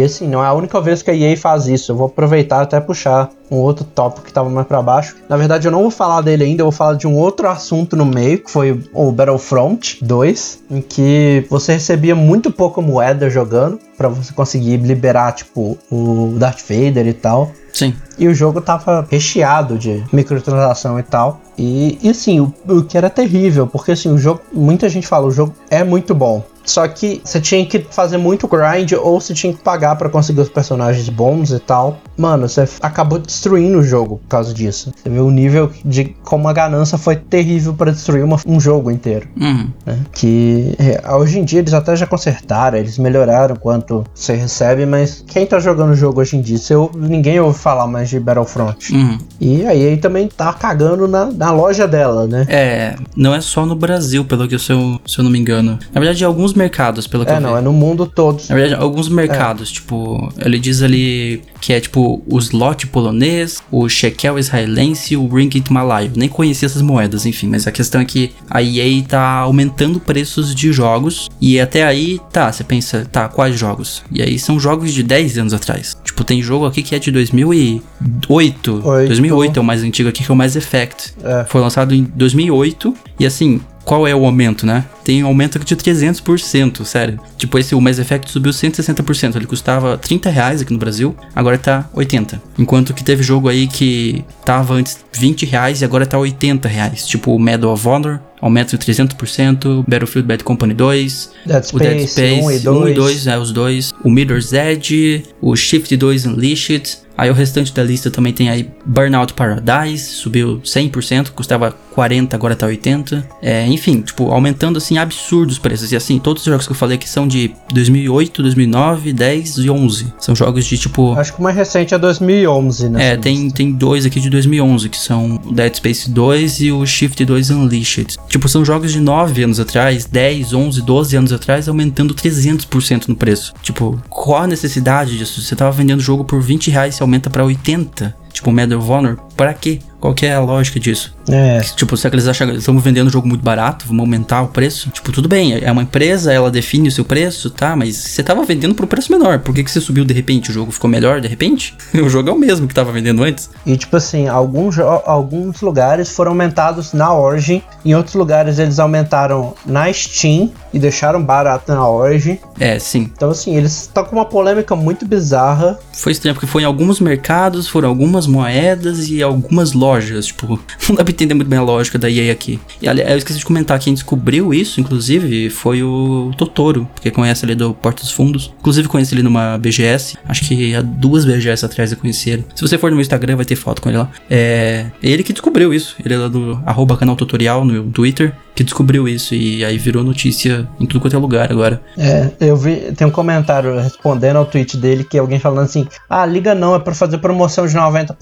E assim, não é a única vez que a EA faz isso. Eu vou aproveitar até puxar um outro tópico que tava mais pra baixo. Na verdade, eu não vou falar dele ainda, eu vou falar de um outro assunto no meio, que foi o Battlefront 2, em que você recebia muito pouca moeda jogando pra você conseguir liberar, tipo, o Darth Vader e tal. Sim. E o jogo tava recheado de microtransação e tal. E, e assim, o, o que era terrível, porque assim, o jogo, muita gente fala, o jogo é muito bom. Só que você tinha que fazer muito grind ou você tinha que pagar pra conseguir os personagens bons e tal. Mano, você acabou destruindo o jogo por causa disso. Você vê o nível de como a ganância foi terrível pra destruir uma- um jogo inteiro. Uhum. né? Que é, hoje em dia eles até já consertaram, eles melhoraram quanto você recebe, mas quem tá jogando o jogo hoje em dia, você ninguém ouve falar mais de Battlefront. Uhum. E aí aí também tá cagando na, na loja dela, né? É, não é só no Brasil, pelo que eu, se eu, se eu não me engano. Na verdade, em alguns mercados, pelo que É, eu não, vi. é no mundo todo. Na verdade, alguns mercados, tipo, ele diz ali que é tipo o slot polonês, o shekel israelense e o ringgit malaio. Nem conhecia essas moedas, enfim, mas a questão é que a EA tá aumentando preços de jogos e até aí, tá, você pensa, tá, quais jogos? E aí são jogos de 10 anos atrás. Tipo, tem jogo aqui que é de 2008. Oito. 2008 é o mais antigo aqui, que é o Mass Effect. É. Foi lançado em 2008 e assim, qual é o aumento, né? Tem um aumento de 300%, sério. Tipo, esse o Mass Effect subiu 160%. Ele custava 30 reais aqui no Brasil, agora tá 80. Enquanto que teve jogo aí que tava antes 20 reais e agora tá 80 reais. Tipo, o Medal of Honor, aumento de 300%, Battlefield Bad Company 2, Dead o Dead Space, Space 1 e 1 e 2. 2, é, os dois, o Mirror's Edge, o Shift 2 Unleashed, aí o restante da lista também tem aí Burnout Paradise, subiu 100%, custava 40, agora tá 80, é, enfim, tipo, aumentando assim absurdos os preços, e assim, todos os jogos que eu falei aqui são de 2008, 2009, 10 e 11, são jogos de tipo... Acho que o mais recente é 2011, né? É, tem, tem dois aqui de 2011, que são Dead Space 2 e o Shift 2 Unleashed. Tipo, são jogos de 9 anos atrás, 10, 11, 12 anos atrás, aumentando 300% no preço. Tipo, qual a necessidade disso? Você tava vendendo o jogo por 20 reais, você aumenta pra 80? Tipo, Medal of Honor, pra quê? Qual que é a lógica disso? É. Tipo, será que eles acham que estamos vendendo o jogo muito barato? Vamos aumentar o preço? Tipo, tudo bem, é uma empresa, ela define o seu preço, tá? Mas você tava vendendo por um preço menor. Por que, que você subiu de repente? O jogo ficou melhor de repente? o jogo é o mesmo que tava vendendo antes. E tipo assim, alguns, alguns lugares foram aumentados na Origin, em outros lugares eles aumentaram na Steam e deixaram barato na Origin. É, sim. Então assim, eles estão com uma polêmica muito bizarra. Foi estranho, porque foi em alguns mercados, foram algumas moedas e algumas lojas. Tipo, não dá pra entender muito bem a lógica da EA aqui. E aliás, eu esqueci de comentar, quem descobriu isso, inclusive, foi o Totoro, porque conhece ele do Porta dos Fundos. Inclusive, conheci ele numa BGS. Acho que há duas BGS atrás eu conheci ele. Se você for no meu Instagram, vai ter foto com ele lá. É ele que descobriu isso. Ele é lá do arroba canal tutorial no Twitter, que descobriu isso. E aí virou notícia em tudo quanto é lugar agora. É, eu vi, tem um comentário respondendo ao tweet dele que alguém falando assim: "Ah, liga não, é pra fazer promoção de 90%".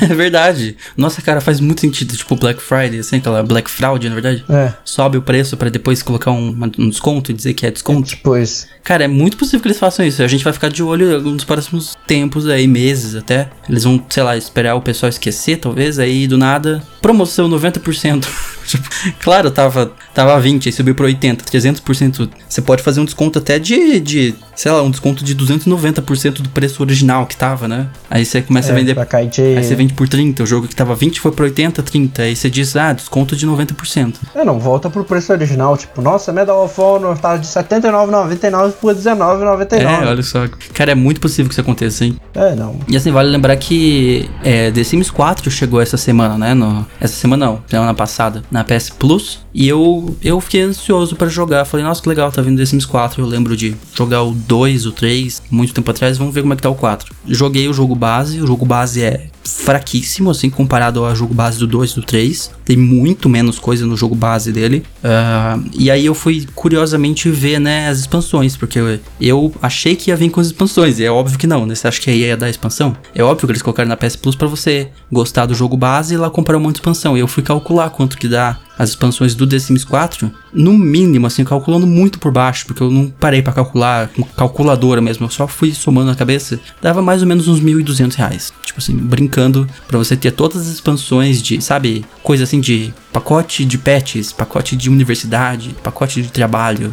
É verdade. Nossa, cara, faz muito sentido. Tipo, Black Friday, assim, aquela Black Fraud, na verdade. é, Sobe o preço pra depois colocar um, um desconto e dizer que é desconto. tipo isso. Cara, é muito possível que eles façam isso. A gente vai ficar de olho nos próximos tempos aí, meses até. Eles vão, sei lá, esperar o pessoal esquecer, talvez. Aí do nada, promoção 90%. Tipo, claro, tava, tava 20, aí subiu pra 80, 300%. Você pode fazer um desconto até de, de sei lá, um desconto de 290% do preço original que tava, né? Aí você começa a É, vender pra cair de... Aí você vende por 30, o jogo que tava 20 foi por 80, 30. Aí você diz, ah, desconto de 90%. É, não, volta pro preço original. Tipo, nossa, Medal of Honor tá de R$ 79,99 por R$19,99. É, olha só. Cara, é muito possível que isso aconteça, hein? É, não. E assim, vale lembrar que é, The Sims 4 chegou essa semana, né? No, essa semana não, semana passada, na PS Plus. E eu, eu fiquei ansioso pra jogar. Falei, nossa, que legal, tá vindo The Sims 4. Eu lembro de jogar o 2, o 3, muito tempo atrás. Vamos ver como é que tá o 4. Joguei o jogo base. O jogo base é fraquíssimo, assim, comparado ao jogo base do 2 e do 3. Tem muito menos coisa no jogo base dele. Ah, e aí eu fui curiosamente ver, né, as expansões, porque eu, achei que ia vir com as expansões. E é óbvio que não, né? Você acha que aí ia dar expansão? É óbvio que eles colocaram na PS Plus pra você gostar do jogo base e lá comprar um monte de expansão. E eu fui calcular quanto que dá as expansões do The Sims 4, no mínimo, assim, calculando muito por baixo, porque eu não parei pra calcular com calculadora mesmo, eu só fui somando na cabeça, dava mais ou menos uns 1.200 reais. Tipo assim, brincando, pra você ter todas as expansões de, sabe, coisa assim de pacote de patches, pacote de universidade, pacote de trabalho.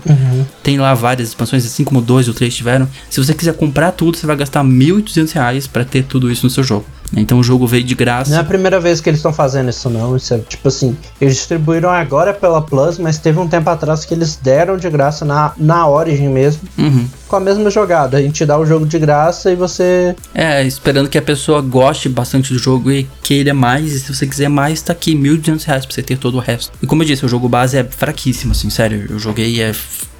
Tem lá várias expansões, assim como dois ou três tiveram. Se você quiser comprar tudo, você vai gastar 1.800 reais pra ter tudo isso no seu jogo. Então o jogo veio de graça. Não é a primeira vez que eles estão fazendo isso, não. Isso é tipo assim, eles distribuíram agora pela Plus, mas teve um tempo atrás que eles deram de graça na, na Origin mesmo, Uhum. com a mesma jogada. A gente dá o jogo de graça e você. É, esperando que a pessoa goste bastante do jogo e queira mais. E se você quiser mais, tá aqui, 1.200 reais pra você ter todo o resto. E como eu disse, o jogo base é fraquíssimo, assim, sério. Eu joguei e é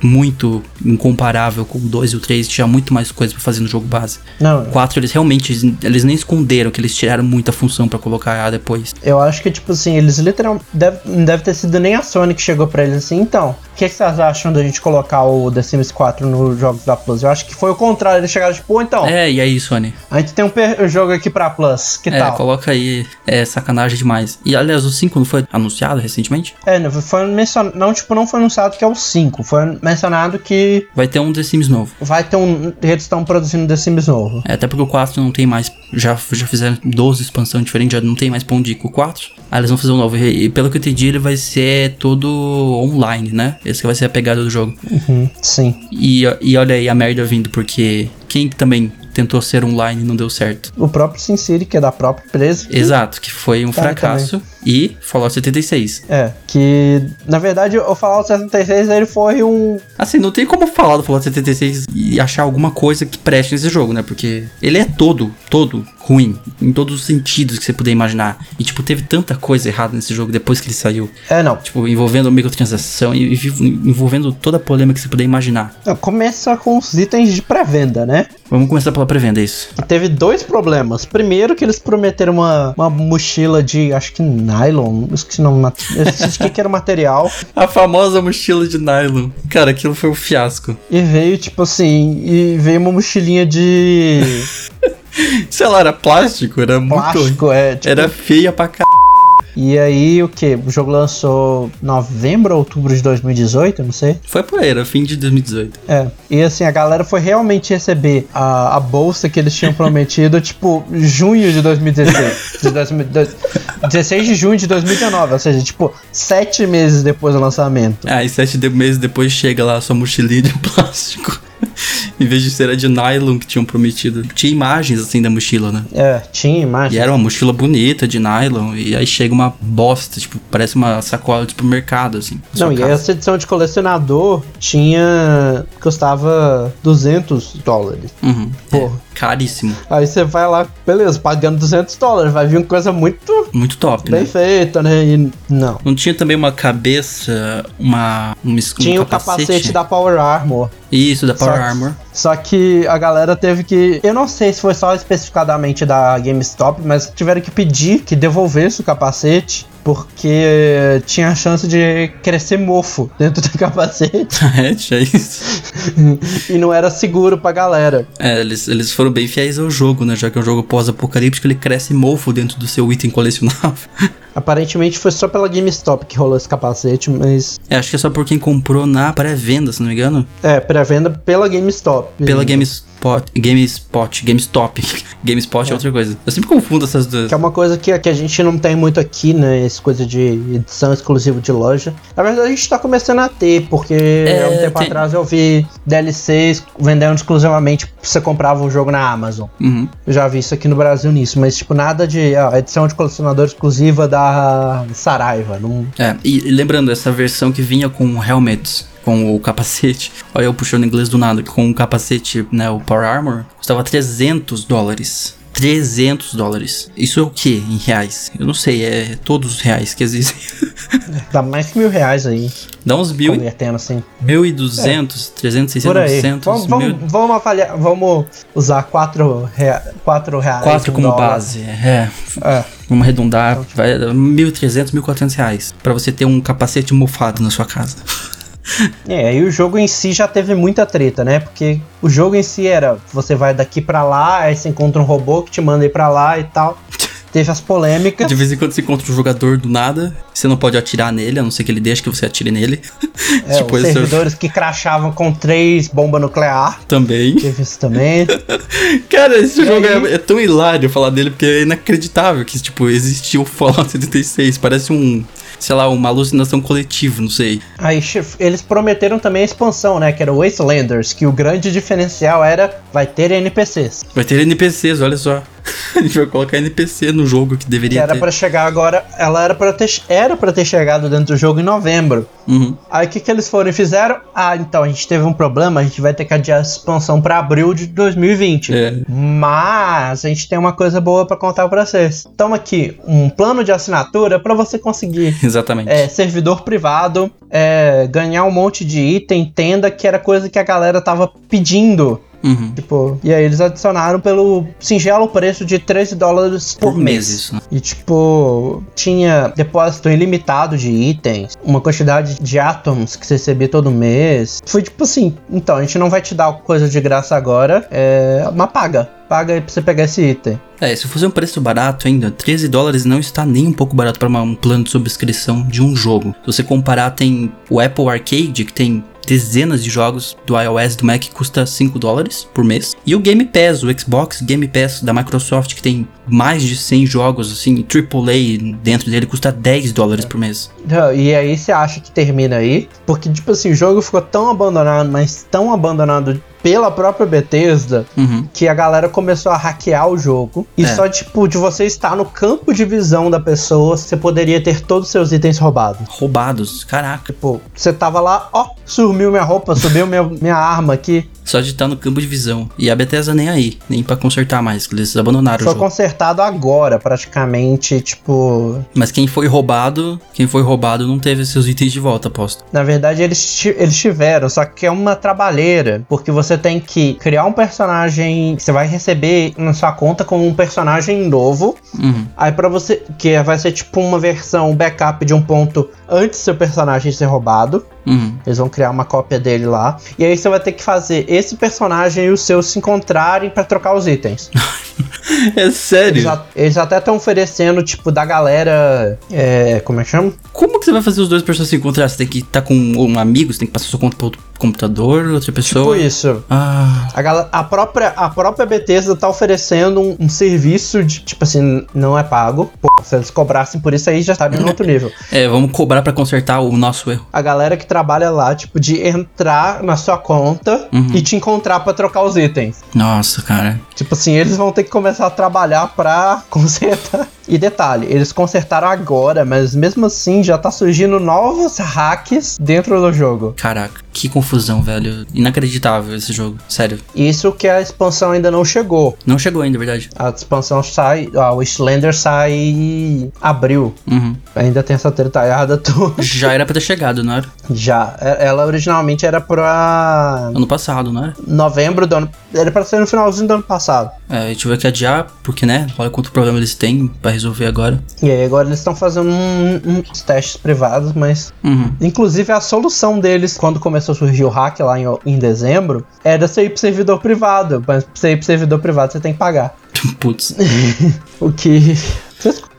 muito incomparável com o 2 e o 3. Tinha muito mais coisa pra fazer no jogo base. Não, O 4, eles realmente, eles- eles nem esconderam que eles tiraram muita função pra colocar depois. eu acho que, tipo assim, eles literalmente. Deve, não deve ter sido nem a Sony que chegou pra eles assim. Então, o que, que vocês acham da gente colocar o The Sims 4 nos jogos da Plus? Eu acho que foi o contrário. Eles chegaram tipo, "Pô, então, É, e aí, Sony? a gente tem um jogo aqui pra Plus. Que é, tal? coloca aí, é sacanagem demais. E aliás, o 5 não foi anunciado recentemente? É, não foi mencionado. Não, tipo, não foi anunciado que é o 5. Foi mencionado que Vai ter um The Sims novo. vai ter um. Eles estão produzindo The Sims novo. É, até porque o 4 não tem mais. Já, já fizeram 12 expansões diferentes, já não tem mais pra onde ir com o 4. Aí eles vão fazer um novo. E, e pelo que eu entendi, ele vai ser todo online, né? Esse que vai ser a pegada do jogo. Uhum, sim. E, e olha aí a merda vindo, porque quem também tentou ser online e não deu certo. O próprio Sin City, que é da própria empresa. Exato, que foi um Tá, fracasso. E Fallout 76. É, que na verdade o Fallout 76 ele foi um. Assim, não tem como falar do Fallout 76 e achar alguma coisa que preste nesse jogo, né? Porque ele é todo, todo ruim. Em todos os sentidos que você puder imaginar. E, tipo, teve tanta coisa errada nesse jogo depois que ele saiu. É, não. Tipo, envolvendo microtransação e e envolvendo toda a polêmica que você puder imaginar. Começa com os itens de pré-venda, né? Vamos começar pela pré-venda, é isso. Teve dois problemas. Primeiro, que eles prometeram uma, uma mochila de, acho que nylon, esqueci o nome, esqueci o que que era o material. A famosa mochila de nylon. Cara, aquilo foi um fiasco. E veio, tipo assim, e veio uma mochilinha de Sei lá, era plástico, era muito. plástico, é, tipo, Era feia pra c. E aí, o que? O jogo lançou novembro ou outubro de 2018, eu não sei. Foi por aí, era fim de 2018. É. E assim, a galera foi realmente receber a, a bolsa que eles tinham prometido, tipo, junho de 2016. De 2000 16 de junho de 2019, ou seja, tipo, sete meses depois do lançamento. Ah, e sete de- meses depois chega lá a sua mochilinha de plástico. Em vez de ser a de nylon que tinham prometido. Tinha imagens assim da mochila, né? É, tinha imagem. E era uma mochila bonita de nylon. E aí chega uma bosta, tipo, parece uma sacola de supermercado, assim. Não, e casa. essa edição de colecionador tinha. custava 200 dólares. Uhum. Porra. É, caríssimo. Aí você vai lá, beleza, pagando 200 dólares, vai vir uma coisa muito Muito top, bem né? feita, né? E não. Não tinha também uma cabeça, uma. Um, es- um Tinha o capacete da Power Armor. Isso, da Power Só- Armor. Só que a galera teve que. Eu não sei se foi só especificadamente da GameStop, mas tiveram que pedir que devolvesse o capacete. Porque tinha a chance de crescer mofo dentro do capacete é, tinha isso. e não era seguro pra galera. É, eles, eles foram bem fiéis ao jogo, né? Já que é um jogo pós-apocalíptico, ele cresce mofo dentro do seu item colecionável. Aparentemente foi só pela GameStop que rolou esse capacete, mas. É, acho que é só por quem comprou na pré-venda, se não me engano. É, pré-venda pela GameStop. Pela GameSpot. GameSpot. GameStop. GameSpot é. outra coisa. Eu sempre confundo essas duas. Que é uma coisa que, que a gente não tem muito aqui, né? Essa coisa de edição exclusiva de loja. Na verdade, a gente tá começando a ter, porque há um tempo tem- atrás eu vi DLCs vendendo exclusivamente pra você comprava o jogo na Amazon. Uhum. Eu já vi isso aqui no Brasil nisso, mas tipo, nada de ó, edição de colecionador exclusiva da Saraiva. Não... É, e lembrando, essa versão que vinha com o helmet, com o capacete, olha eu puxando inglês do nada, com o capacete, né, o Power Armor, custava 300 dólares. 300 dólares. Isso é o que em reais? Eu não sei, é todos os reais que existem. Dá mais que mil reais aí, Dá uns mil, convertendo assim. 1.200, 300, 600, Por aí. 900, Vamos, mil, vamos, vamos avaliar, vamos usar quatro, rea, quatro reais. 4 um como dólar. base. É, É. vamos arredondar, vai 1.300, 1.400 reais. Pra você ter um capacete mofado na sua casa. É, e o jogo em si já teve muita treta, né? Porque o jogo em si era, você vai daqui pra lá, aí você encontra um robô que te manda ir pra lá e tal. Teve as polêmicas. De vez em quando você encontra um jogador do nada, você não pode atirar nele, a não ser que ele deixe que você atire nele. É, tipo, os é o- servidores que crachavam com três bombas nuclear. também. Teve isso também. Cara, esse E jogo aí? é, é tão hilário falar dele, porque é inacreditável que, tipo, existiu o Fallout 76. Parece um, sei lá, uma alucinação coletiva, não sei. Aí eles prometeram também a expansão, né? Que era o Wastelanders, que o grande diferencial era vai ter NPCs. Vai ter NPCs, olha só. A gente vai colocar NPC no jogo que Que deveria era ter. pra chegar agora. Ela era pra ter, era pra ter chegado dentro do jogo em novembro. Uhum. Aí o que, que eles foram e fizeram? Ah, então a gente teve um problema, a gente vai ter que adiar a expansão pra abril de 2020. É. Mas a gente tem uma coisa boa pra contar pra vocês. Toma aqui um plano de assinatura pra você conseguir Exatamente. é, servidor privado, é, ganhar um monte de item, tenda, que era coisa que a galera tava pedindo. Uhum. Tipo, e aí eles adicionaram pelo singelo preço de 13 dólares por, Por mês. mês, isso, né? E tipo, tinha depósito ilimitado de itens, uma quantidade de átomos que você recebia todo mês. Foi tipo assim, então a gente não vai te dar coisa de graça agora, é uma paga. Paga aí pra você pegar esse item. É, se fosse um preço barato ainda, 13 dólares não está nem um pouco barato para um plano de subscrição de um jogo. Se você comparar, tem o Apple Arcade, que tem dezenas de jogos do iOS e do Mac, custa 5 dólares por mês. E o Game Pass, o Xbox Game Pass da Microsoft, que tem mais de 100 jogos, assim, AAA dentro dele, custa 10 dólares por mês. E aí você acha que termina aí? Porque, tipo assim, o jogo ficou tão abandonado, mas tão abandonado pela própria Bethesda Uhum. que a galera começou a hackear o jogo. E É. só, tipo, de você estar no campo de visão da pessoa, você poderia ter todos os seus itens roubados. Roubados, caraca. Tipo, você tava lá, ó, sumiu minha roupa, sumiu minha, minha arma aqui. Só de estar no campo de visão. E a Bethesda nem aí, nem pra consertar mais, que eles abandonaram Foi o jogo. consertado agora, praticamente, tipo. Mas quem foi roubado, quem foi roubado não teve seus itens de volta, aposto. Na verdade, eles, eles tiveram, só que é uma trabalheira. Porque você tem que criar um personagem. que Você vai receber na sua conta como um personagem novo. Uhum. Aí pra você. Que vai ser tipo uma versão backup de um ponto antes do seu personagem ser roubado. Uhum. Eles vão criar uma cópia dele lá. E aí você vai ter que fazer esse personagem e o seu se encontrarem pra trocar os itens. É Eles, sério? a- eles até estão oferecendo, tipo, da galera. É, como é que chama? Como que você vai fazer os dois pessoas se encontrar? Você tem que estar com um amigo, você tem que passar sua conta pro outro computador, outra pessoa. Tipo isso. Ah, A, a própria, a própria Bethesda tá oferecendo um, um serviço de, tipo assim, não é pago. Pô, se eles cobrassem por isso aí já estaria em outro nível. é, vamos cobrar pra consertar o nosso erro. A galera que trabalha lá, tipo, de entrar na sua conta Uhum. e te encontrar pra trocar os itens. Nossa, cara. Tipo assim, eles vão ter que começar a trabalhar pra consertar. E detalhe, eles consertaram agora, mas mesmo assim já tá surgindo novos hacks dentro do jogo. Caraca, que confusão, velho. Inacreditável esse jogo. Sério. Isso que a expansão ainda não chegou. Não chegou ainda, é verdade. A expansão sai, a Wishlander sai em abril. Uhum. Ainda tem essa tretalhada toda. Já era pra ter chegado, não era? Já. E- Ela originalmente era pra Ano passado, não era? novembro do ano. Era pra ser no finalzinho do ano passado. É, a gente vai que adiar, porque, né? Olha quanto problema eles têm pra resolver agora. E aí agora eles estão fazendo um- uns testes privados, mas. Uhum. Inclusive a solução deles, quando começou a surgir o hack lá em, em dezembro, era você ir pro servidor privado. Mas pra você ir pro servidor privado você tem que pagar. Putz. O que.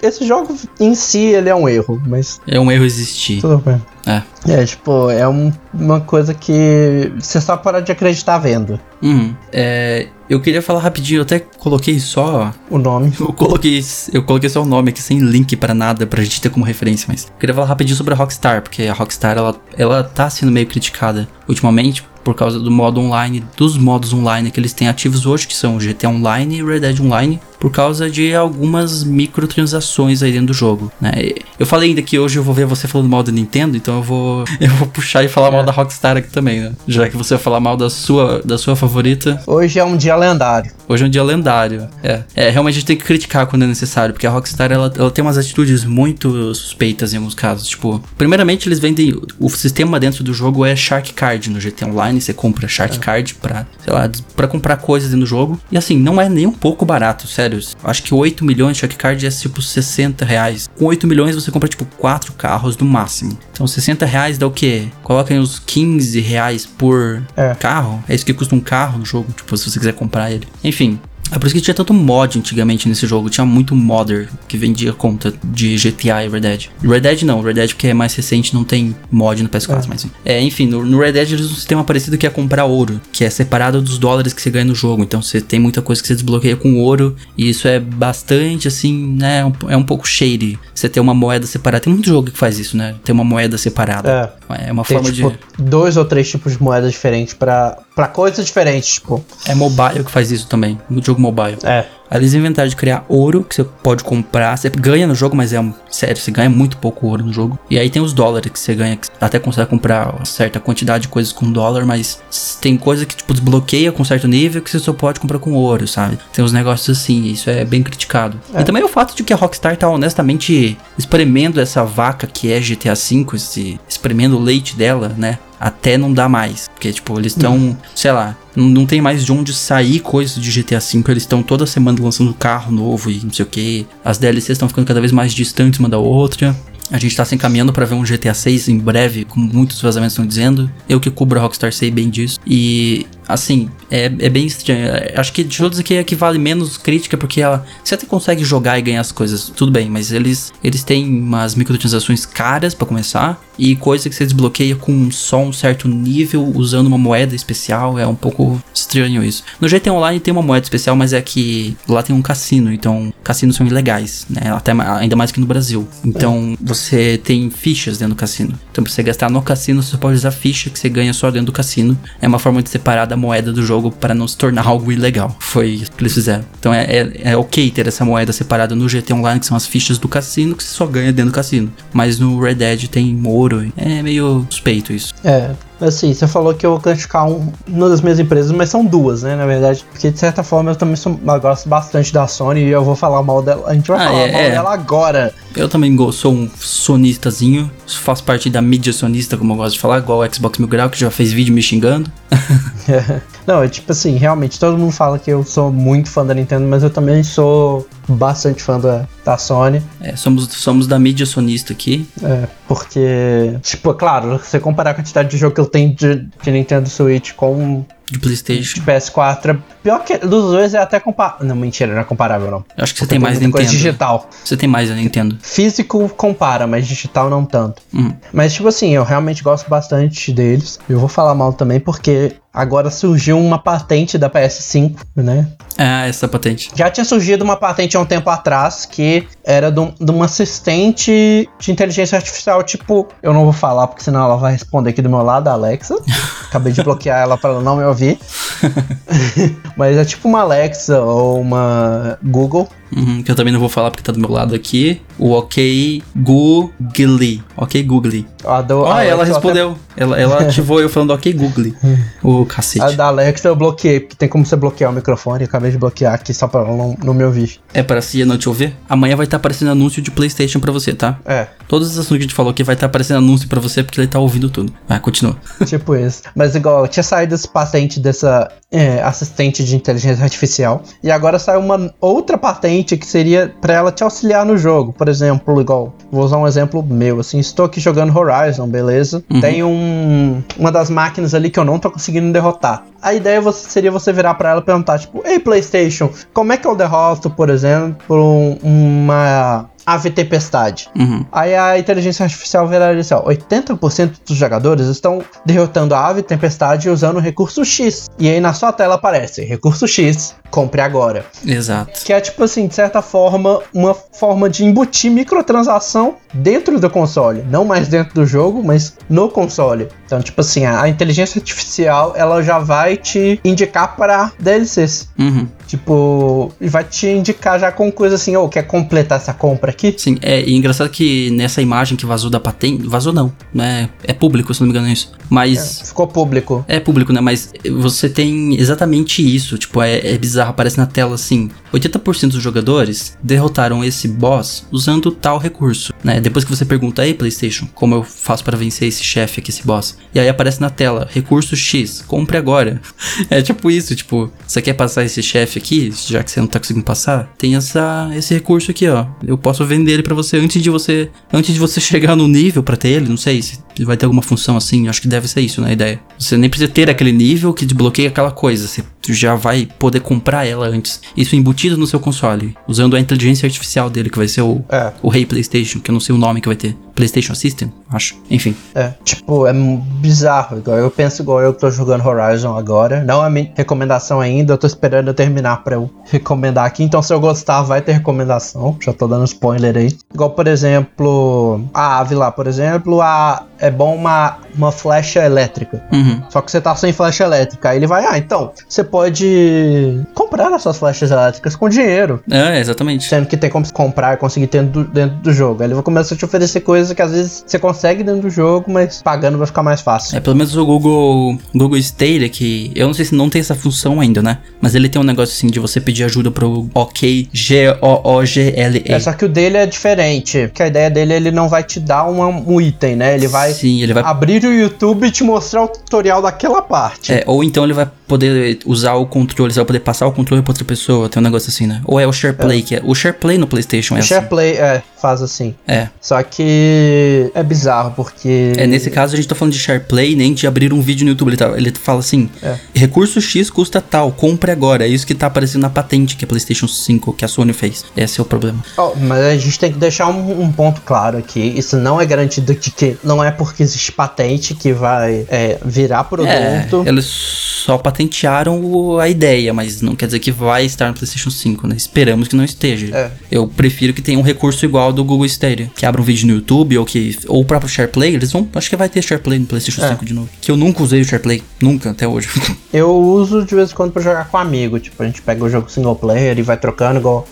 Esse jogo em si ele é um erro, mas É um erro existir. tudo bem. É. É, tipo, é um- uma coisa que você só para de acreditar vendo Uhum. É, eu queria falar rapidinho, eu até coloquei só. o nome. Eu coloquei, eu coloquei só o nome aqui sem link pra nada pra gente ter como referência, mas eu queria falar rapidinho sobre a Rockstar, porque a Rockstar ela, ela tá sendo meio criticada ultimamente por causa do modo online, dos modos online que eles têm ativos hoje, que são o GTA Online e Red Dead Online, por causa de algumas microtransações aí dentro do jogo, né? Eu falei ainda que hoje eu vou ver você falando mal da Nintendo, então eu vou eu vou puxar e falar mal da Rockstar aqui também, né? Já que você vai falar mal da sua da sua favorita, Hoje é um dia lendário. Hoje é um dia lendário. É, é realmente a gente tem que criticar quando é necessário, porque a Rockstar ela, ela tem umas atitudes muito suspeitas em alguns casos. Tipo, primeiramente eles vendem. O sistema dentro do jogo é Shark Card no GT Online. Você compra Shark Card pra, sei lá, pra comprar coisas dentro do jogo. E assim, não é nem um pouco barato, sério. Acho que 8 milhões de Shark Card é tipo 60 reais. Com 8 milhões você compra tipo 4 carros no máximo. Então 60 reais dá o quê? Coloca aí uns 15 reais por É. carro. É isso que custa um carro no jogo, tipo, se você quiser comprar ele. Enfim. É por isso que tinha tanto mod antigamente nesse jogo. Tinha muito modder que vendia conta de GTA e Red Dead. Red Dead não, Red Dead porque é mais recente, não tem mod no PS4, mas é, enfim, no, no Red Dead eles um sistema parecido que é comprar ouro, que é separado dos dólares que você ganha no jogo. Então você tem muita coisa que você desbloqueia com ouro, e isso é bastante assim, né? um- É um pouco shady. Você ter uma moeda separada. Tem muito jogo que faz isso, né? Ter uma moeda separada. É. É uma Tem, forma tipo, de. dois ou três tipos de moedas diferentes pra, pra coisas diferentes, tipo. É mobile que faz isso também. Muito jogo mobile. É. Aí eles inventaram de criar ouro, que você pode comprar. Você ganha no jogo, mas é um. Sério, você ganha muito pouco ouro no jogo. E aí tem os dólares que você ganha, que você até consegue comprar uma certa quantidade de coisas com dólar, mas tem coisa que, tipo, desbloqueia com certo nível que você só pode comprar com ouro, sabe? Tem uns negócios assim, e isso é bem criticado. E também o fato de que a Rockstar tá honestamente espremendo essa vaca que é GTA V, esse, espremendo o leite dela, né? Até não dá mais. Porque, tipo, eles estão, sei lá, não, não tem mais de onde sair coisas de GTA V. Eles estão toda semana lançando carro novo e não sei o que. As DLCs estão ficando cada vez mais distantes uma da outra. A gente tá se encaminhando pra ver um GTA 6 em breve, como muitos vazamentos estão dizendo. Eu que cubro a Rockstar sei bem disso. E, assim, é, é bem estranho. É, Acho que de todos aqui é que vale menos crítica, porque ela, você até consegue jogar e ganhar as coisas, tudo bem, mas eles, eles têm umas microtransações caras pra começar. E coisa que você desbloqueia com só um certo nível, usando uma moeda especial. É um pouco estranho isso. No GTA Online tem uma moeda especial, mas é que lá tem um cassino, então cassinos são ilegais, né? Até ainda mais que no Brasil. Então você tem fichas dentro do cassino. Então pra você gastar no cassino, você pode usar ficha que você ganha só dentro do cassino. É uma forma de separar cada moeda do jogo para não se tornar algo ilegal. Foi isso que eles fizeram. Então é, é, é ok ter essa moeda separada no GT Online, que são as fichas do cassino, que você só ganha dentro do cassino. Mas no Red Dead tem ouro. É meio suspeito isso. É, assim, você falou que eu vou criticar um, uma das minhas empresas, mas são duas, né, na verdade. Porque de certa forma eu também sou, eu gosto bastante da Sony e eu vou falar mal dela. A gente vai Ah, falar é, mal é. dela agora. Eu também sou um sonistazinho, faço parte da mídia sonista, como eu gosto de falar, igual o Xbox Mil Grau, que já fez vídeo me xingando. Não, é tipo assim, realmente todo mundo fala que eu sou muito fã da Nintendo, mas eu também sou bastante fã da, da Sony. É, somos, somos da mídia sonista aqui. É, porque, tipo, claro, você comparar a quantidade de jogo que eu tenho de, de Nintendo Switch com De Playstation. de PS4, é pior que dos dois é até comparável. Não, mentira, não é comparável não. Eu acho que você Porque tem mais muita coisa Nintendo. digital. Você tem mais a Nintendo. Físico compara, mas digital não tanto. Hum. Mas, tipo assim, eu realmente gosto bastante deles. Eu vou falar mal também porque agora surgiu uma patente da PS5, né? Ah, essa patente. Já tinha surgido uma patente há um tempo atrás que era de um, de um assistente de inteligência artificial, tipo, eu não vou falar porque senão ela vai responder aqui do meu lado, a Alexa. Acabei de bloquear ela para ela não me ouvir. Mas é tipo uma Alexa ou uma Google. Uhum, que eu também não vou falar porque tá do meu lado aqui. O OK Googly. OK Googly. A do Alexa, ela eu respondeu. Ela, ela ativou eu falando OK Googly. O até- A cacete. da Alexa eu bloqueei, porque tem como você bloquear o microfone. Eu acabei de bloquear aqui só pra ela não, não me ouvir. É para se não te ouvir? Amanhã vai estar aparecendo anúncio de PlayStation pra você, tá? É, Todos os assuntos que a gente falou aqui vai estar aparecendo anúncio pra você porque ele tá ouvindo tudo. Vai, continua. tipo isso. Mas igual, tinha saído esse patente dessa é, assistente de inteligência artificial. E agora saiu uma outra patente que seria pra ela te auxiliar no jogo. Por exemplo, igual, vou usar um exemplo meu, assim, estou aqui jogando Horizon, beleza? Tem um, uma das máquinas ali que eu não tô conseguindo derrotar. A ideia você- seria você virar pra ela e perguntar, tipo, Ei, PlayStation, como é que eu derroto, por exemplo, um- uma ave tempestade? Uhum. Aí a inteligência artificial viraria assim, ó, 80% dos jogadores estão derrotando a ave tempestade usando o recurso X. E aí na sua tela aparece, recurso X, compre agora. Exato. Que é tipo assim, de certa forma, uma forma de embutir microtransação dentro do console. Não mais dentro do jogo, mas no console. Então, tipo assim, a a inteligência artificial, ela já vai te indicar para DLCs. Uhum. Tipo, e vai te indicar já com coisa assim, ô, quer completar essa compra aqui? Sim, é e engraçado que nessa imagem que vazou da patente. Vazou não, né? É público, se não me engano, é isso. Mas. Ficou público. É público, né? Mas você tem exatamente isso. Tipo, é, é bizarro. Aparece na tela assim: 80% dos jogadores derrotaram esse boss usando tal recurso, né? Depois que você pergunta, aí, PlayStation, como eu faço para vencer esse chefe aqui, esse boss? E aí aparece na tela: recurso X, compre agora. é tipo isso, tipo, você quer passar esse chefe aqui, já que você não tá conseguindo passar? Tem essa, esse recurso aqui, ó. Eu posso vender ele para você antes de você, antes de você chegar no nível para ter ele. Não sei se vai ter alguma função assim. Acho que deve ser isso, né? A ideia. Você nem precisa ter aquele nível que desbloqueia aquela coisa. Você já vai poder comprar ela antes. Isso embutido no seu console, usando a inteligência artificial dele, que vai ser o, É. o Rei PlayStation, que eu não sei o nome que vai ter. PlayStation System, acho. Enfim. É, tipo, é bizarro. Igual eu penso igual eu que tô jogando Horizon agora. Não é minha recomendação ainda, eu tô esperando eu terminar pra eu recomendar aqui. Então, se eu gostar, vai ter recomendação. Já tô dando spoiler aí. Igual, por exemplo, a ave lá, por exemplo, a, é bom uma, uma flecha elétrica. Uhum. Só que você tá sem flecha elétrica. Aí ele vai, ah, então, você pode comprar as suas flechas elétricas com dinheiro. É, exatamente. Sendo que tem como comprar e conseguir dentro do, dentro do jogo. Aí ele vai começar a te oferecer coisas que às vezes você consegue dentro do jogo, mas pagando vai ficar mais fácil. É, pelo menos o Google, Google Stadia, que eu não sei se não tem essa função ainda, né? Mas ele tem um negócio assim de você pedir ajuda pro OK G-O-O-G-L-E. É, só que o dele é diferente. Porque a ideia dele, ele não vai te dar uma- um item, né? Ele vai Sim, ele vai abrir o YouTube e te mostrar o tutorial daquela parte. É, ou então ele vai poder usar o controle, você vai poder passar o controle pra outra pessoa, tem um negócio assim, né? Ou é o SharePlay, que é. O SharePlay no PlayStation é o assim. SharePlay, é, faz assim. É. Só que é bizarro, porque... É, nesse caso a gente tá falando de SharePlay, nem de abrir um vídeo no YouTube. Ele, tá, ele fala assim: É. recurso X custa tal, compre agora. É isso que tá aparecendo na patente que a PlayStation 5, que a Sony fez. Esse é o problema. Ó, mas a gente tem que deixar um, um ponto claro aqui. Isso não é garantido de que não é porque existe patente que vai é, virar É, produto. eles só patentearam o- a ideia, mas não quer dizer que vai estar no PlayStation 5, né? Esperamos que não esteja. É. Eu prefiro que tenha um recurso igual do Google Stadia, que abra um vídeo no YouTube ou que ou o próprio SharePlay, eles vão, acho que vai ter SharePlay no PlayStation É. 5 de novo. Que eu nunca usei o SharePlay, nunca até hoje. Eu uso de vez em quando pra jogar com amigo. Tipo, a gente pega o jogo single player e vai trocando, igual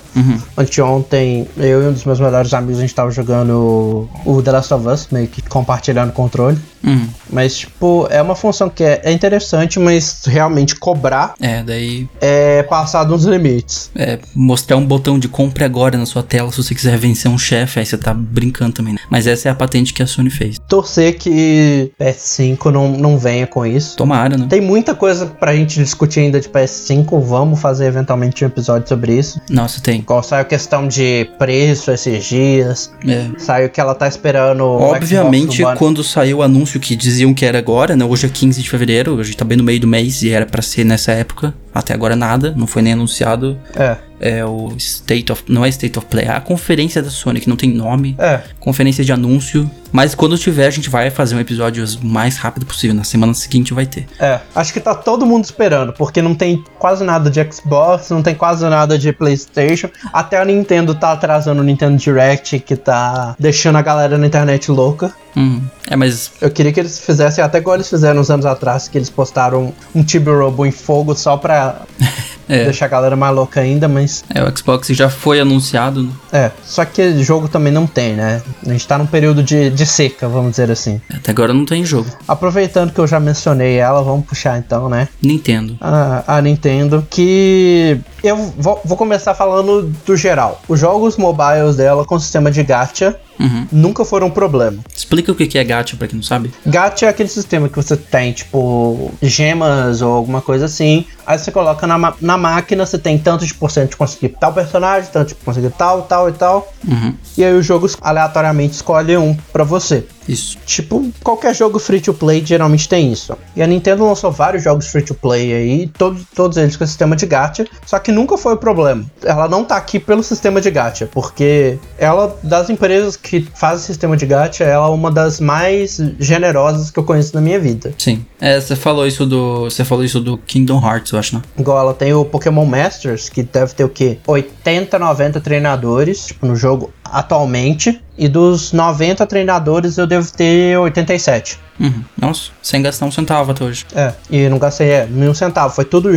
anteontem, eu e um dos meus melhores amigos, a gente tava jogando o The Last of Us, meio que compartilhando o controle. Uhum. Mas, tipo, é uma função que é, é interessante, mas realmente cobrar É, daí é passar dos limites. é, mostrar um botão de compra agora na sua tela se você quiser vencer um chefe, aí você tá brincando também, né? Mas essa é a patente que a Sony fez. Torcer que PS5 não, não venha com isso. Tomara, né? Tem muita coisa pra gente discutir ainda de PS5, vamos fazer eventualmente um episódio sobre isso. Nossa, tem. Igual saiu questão de preço esses dias, É. saiu que ela tá esperando. o Obviamente, quando saiu o anúncio que diziam que era agora, né? Hoje é 15 de fevereiro, a gente tá bem no meio do mês e era pra ser nessa época. Até agora nada, não foi nem anunciado. É, É o State of. Não é State of Play, é a conferência da Sony, que não tem nome. é. Conferência de anúncio. Mas quando tiver, a gente vai fazer um episódio o mais rápido possível. Na semana seguinte vai ter. É, acho que tá todo mundo esperando, porque não tem quase nada de Xbox, não tem quase nada de PlayStation. Até a Nintendo tá atrasando o Nintendo Direct, que tá deixando a galera na internet louca. Hum. É, mas. Eu queria que eles fizessem até igual eles fizeram uns anos atrás, que eles postaram um Tibi-Robo em fogo só pra É. deixar a galera mais louca ainda, mas É, o Xbox já foi anunciado. né? é. Só que jogo também não tem, né? A gente tá num período de, de seca, vamos dizer assim. Até agora não tem jogo. Aproveitando que eu já mencionei ela, vamos puxar então, né? Nintendo. a, a Nintendo, que eu vou, vou começar falando do geral. Os jogos mobiles dela com sistema de gacha Uhum. nunca foram um problema. Explica o que é gacha pra quem não sabe. Gacha é aquele sistema que você tem, tipo, gemas ou alguma coisa assim. Aí você coloca na, na máquina, você tem tanto de porcento de conseguir tal personagem, tanto de conseguir tal, tal e tal. Uhum. E aí o jogo aleatoriamente escolhe um pra você. Isso. Tipo, qualquer jogo free to play geralmente tem isso. E a Nintendo lançou vários jogos free to play aí, todos, todos eles com sistema de gacha, só que nunca foi o problema. Ela não tá aqui pelo sistema de gacha, porque ela, das empresas que fazem sistema de gacha, ela é uma das mais generosas que eu conheço na minha vida. Sim. É, você falou isso do. Você falou isso do Kingdom Hearts, eu acho, né? Igual ela tem o Pokémon Masters, que deve ter o quê? 80, 90 treinadores, tipo, no jogo atualmente. E dos 90 treinadores eu devo ter 87. Uhum. Nossa, sem gastar um centavo até hoje. É, e não gastei é, nenhum centavo. Foi tudo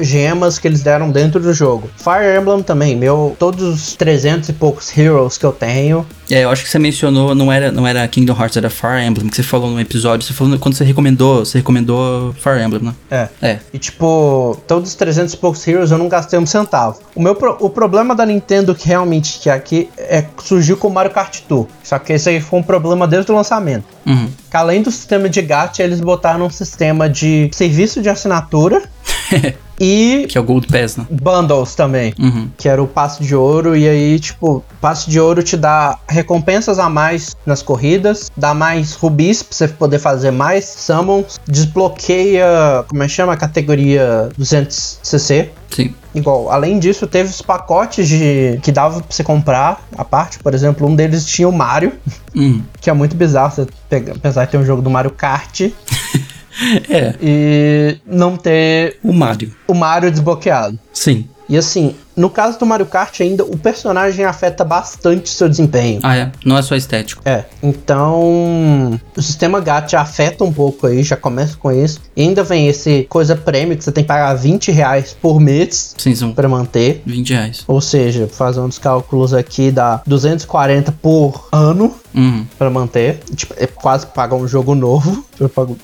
gemas que eles deram dentro do jogo. Fire Emblem também, meu, todos os 300 e poucos heroes que eu tenho. É, eu acho que você mencionou, não era, não era Kingdom Hearts, era Fire Emblem, que você falou no episódio. Você falou quando você recomendou, você recomendou Fire Emblem, né? É. É. E tipo, todos os 300 e poucos heroes eu não gastei um centavo. O meu pro- o problema da Nintendo que realmente que aqui é surgiu com o Mario Kart Tour. Só que esse aí foi um problema desde o lançamento. Uhum. Que além do sistema de gacha, eles botaram um sistema de serviço de assinatura e que é o Gold Pass, né? bundles também. Uhum. que era o passe de ouro, e aí, tipo, passe de ouro te dá recompensas a mais nas corridas, dá mais rubis pra você poder fazer mais summons, desbloqueia, como é que chama? A categoria 200cc. Sim. Igual, além disso, teve os pacotes de que dava pra você comprar a parte, por exemplo, um deles tinha o Mario, Uhum. que é muito bizarro você pegar, apesar de ter um jogo do Mario Kart É, e não ter o Mario. o Mario desbloqueado. Sim. E assim, no caso do Mario Kart ainda, o personagem afeta bastante seu desempenho. Ah, é. Não é só estético. É, então o sistema gacha afeta um pouco aí, já começa com isso. E ainda vem esse coisa prêmio que você tem que pagar 20 reais por mês Sim, são pra manter. 20 reais. Ou seja, fazendo os cálculos aqui, dá 240 por ano Uhum. pra manter. Tipo, é quase pagar um jogo novo.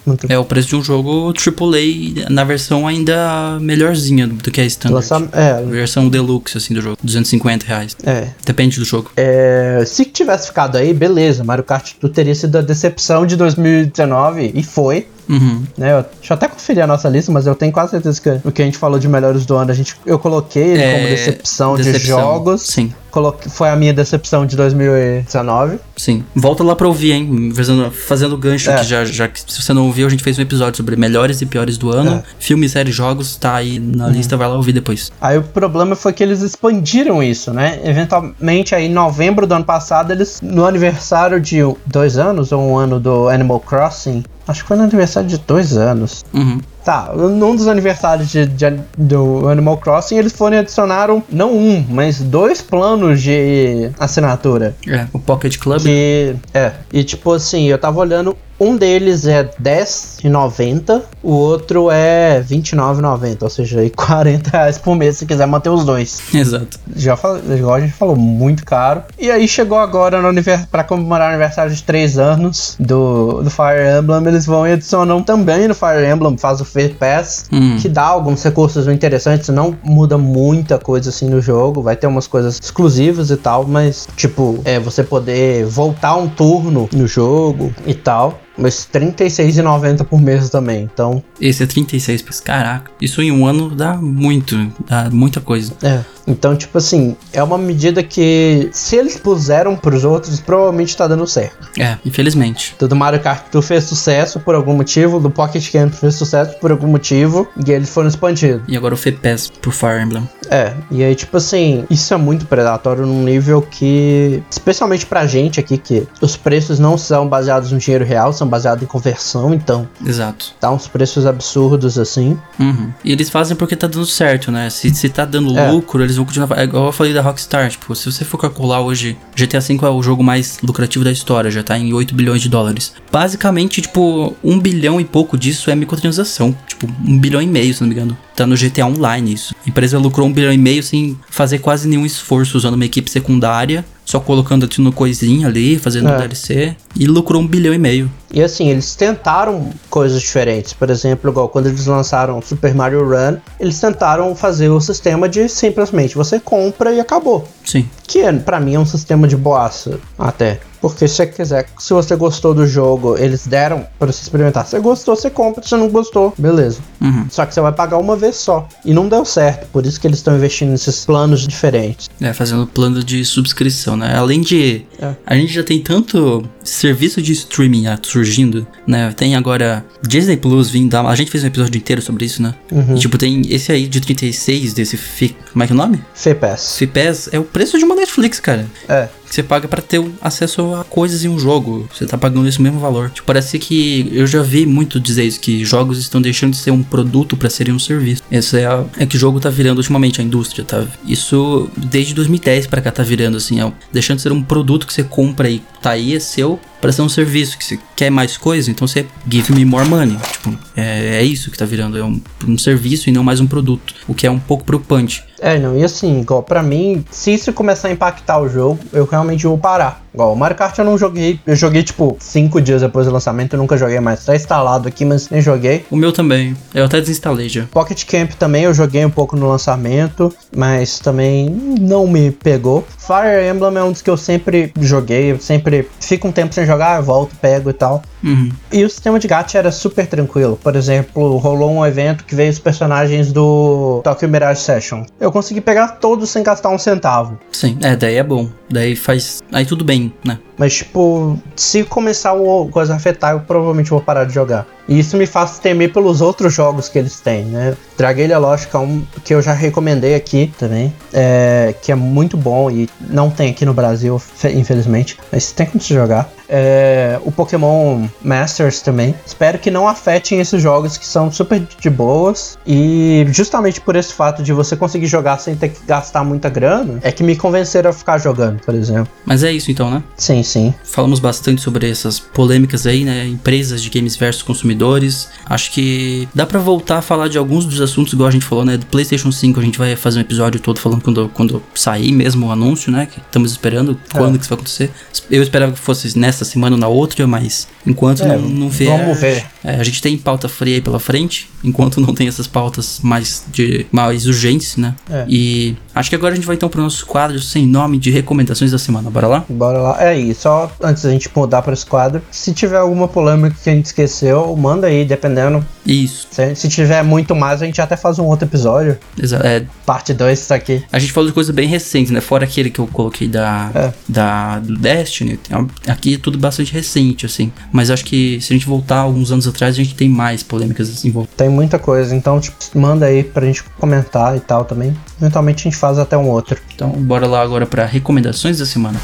manter. É o preço de um jogo AAA na versão ainda melhorzinha do que a standard. Lançar- é, Versão deluxe, assim, do jogo. 250 reais. é, Depende do jogo. É, se tivesse ficado aí, beleza. Mario Kart Tour teria sido a decepção de 2019 e foi. Uhum. Né, eu, deixa eu até conferir a nossa lista, mas eu tenho quase certeza que o que a gente falou de melhores do ano, a gente, eu coloquei ele como É, decepção, de decepção, jogos. sim. Coloquei, foi a minha decepção de 2019. Sim. Volta lá pra ouvir, hein? Fazendo, fazendo gancho É. que já, já que se você não ouviu, a gente fez um episódio sobre melhores e piores do ano. É. Filmes, séries, jogos, tá aí na Uhum. lista, vai lá ouvir depois. Aí o problema foi que eles expandiram isso, né? Eventualmente, aí em novembro do ano passado, eles, no aniversário de dois anos, ou um ano do Animal Crossing, acho que foi no aniversário de dois anos, Uhum. Tá, num dos aniversários de, de- do Animal Crossing, eles foram e adicionaram não um, mas dois planos de assinatura. É, o Pocket Club. Que é, e tipo assim, eu tava olhando, um deles é R$10,90, o outro é R$29,90, ou seja, aí 40 reais por mês se quiser manter os dois. Exato. Já falei, igual a gente falou, muito caro. E aí chegou agora no pra comemorar o aniversário de 3 anos do, do Fire Emblem, eles vão e adicionam também no Fire Emblem, faz o Free Pass, Hum. que dá alguns recursos interessantes, não muda muita coisa assim no jogo, vai ter umas coisas exclusivas e tal, mas tipo, é você poder voltar um turno no jogo e tal. Mas R$36,90 por mês também, então Esse é 36 pesos. Caraca. Isso em um ano dá muito. Dá muita coisa. É. Então, tipo assim, é uma medida que, se eles puseram pros outros, provavelmente tá dando certo. É, infelizmente. Do Mario Kart tu fez sucesso por algum motivo, do Pocket Camp fez sucesso por algum motivo, e eles foram expandidos. E agora o FPS pro Fire Emblem. É, e aí, tipo assim, isso é muito predatório num nível que, especialmente pra gente aqui, que os preços não são baseados no dinheiro real, são baseados em conversão, então Exato. tá uns preços absurdos assim. Uhum. E eles fazem porque tá dando certo, né? Se, se tá dando É. lucro, eles vão continuar. É igual eu falei da Rockstar, tipo, se você for calcular hoje, GTA V é o jogo mais lucrativo da história, já tá em 8 bilhões de dólares. Basicamente, tipo, um bilhão e pouco disso é microtransação. Tipo, um bilhão e meio, se não me engano. Tá no GTA Online isso. A empresa lucrou um bilhão e meio sem fazer quase nenhum esforço, usando uma equipe secundária, só colocando no coisinha ali, fazendo É. DLC, e lucrou um bilhão e meio. E assim, eles tentaram coisas diferentes. Por exemplo, igual quando eles lançaram Super Mario Run, eles tentaram fazer o sistema de simplesmente você compra e acabou. Sim. Que pra mim é um sistema de boaça, até. Porque se você quiser, se você gostou do jogo, eles deram pra você experimentar. Se você gostou, você compra. Se você não gostou, beleza. Uhum. Só que você vai pagar uma vez só. E não deu certo. Por isso que eles estão investindo nesses planos diferentes. É, fazendo plano de subscrição, né? Além de. É. A gente já tem tanto serviço de streaming ah, surgindo, né? Tem agora Disney Plus vindo. A gente fez um episódio inteiro sobre isso, né? Uhum. E, tipo, tem esse aí de 36 desse. Fi, como é que é o nome? FPS. FIPES é o preço de uma Netflix, cara. É. Que você paga pra ter acesso a coisas em um jogo. Você tá pagando esse mesmo valor. Tipo, parece que eu já vi muito dizer isso, que jogos estão deixando de ser um produto pra serem um serviço. Esse é, a- é que o jogo tá virando ultimamente, a indústria, tá? Isso desde 2010 pra cá tá virando, assim, é, deixando de ser um produto que você compra e tá aí, é seu, pra ser um serviço. Que você quer mais coisa, então você give me more money. Tipo, é, é isso que tá virando, é um, um serviço e não mais um produto. O que é um pouco preocupante. É, não, e assim, igual pra mim, se isso começar a impactar o jogo, eu realmente vou parar. Igual, o Mario Kart eu não joguei, eu joguei tipo 5 dias depois do lançamento, eu nunca joguei mais. Tá instalado aqui, mas nem joguei. O meu também. Eu até desinstalei já. Pocket Camp também eu joguei um pouco no lançamento, mas também não me pegou. Fire Emblem é um dos que eu sempre joguei, eu sempre fico um tempo sem jogar, volto, pego e tal. Uhum. E o sistema de gacha era super tranquilo. Por exemplo, rolou um evento que veio os personagens do Tokyo Mirage Session. Eu consegui pegar todos sem gastar um centavo. Sim, é, daí é bom. Daí faz. Aí tudo bem, né? Mas, tipo, se começar o coisa afetar, eu provavelmente vou parar de jogar. E isso me faz temer pelos outros jogos que eles têm, né? Dragueira Lógica é um que eu já recomendei aqui também, é, que é muito bom e não tem aqui no Brasil, fe- infelizmente, mas tem como se jogar. É, o Pokémon Masters também. Espero que não afetem esses jogos que são super de boas. E justamente por esse fato de você conseguir jogar sem ter que gastar muita grana, é que me convenceram a ficar jogando, por exemplo. Mas é isso então, né? Sim, sim. Falamos bastante sobre essas polêmicas aí, né? Empresas de games versus consumidores. Acho que dá pra voltar a falar de alguns dos assuntos, igual a gente falou, né? Do PlayStation 5, a gente vai fazer um episódio todo falando quando, quando sair mesmo o anúncio, né? Que estamos esperando quando que isso vai acontecer. Eu esperava que fosse nessa semana ou na outra, mas enquanto É, não, não vier. vamos ver. é, a gente tem pauta fria aí pela frente, enquanto não tem essas pautas mais de mais urgentes, né? É. E acho que agora a gente vai então pro nosso quadro sem nome de recomendações da semana. Bora lá? Bora lá. É aí, só antes da gente mudar para esse quadro, se tiver alguma polêmica que a gente esqueceu, manda aí, dependendo. Isso. Se, se tiver muito mais, a gente até faz um outro episódio. Exa- É, Parte 2 tá aqui. A gente falou de coisa bem recente, né? Fora aquele que eu coloquei da, É. da do Destiny. Aqui é tudo bastante recente, assim. Mas acho que se a gente voltar alguns anos atrás, a gente tem mais polêmicas assim envolvidas. Tem muita coisa, então tipo, manda aí pra gente comentar e tal também. Eventualmente a gente faz até um outro. Então, bora lá agora para recomendações da semana.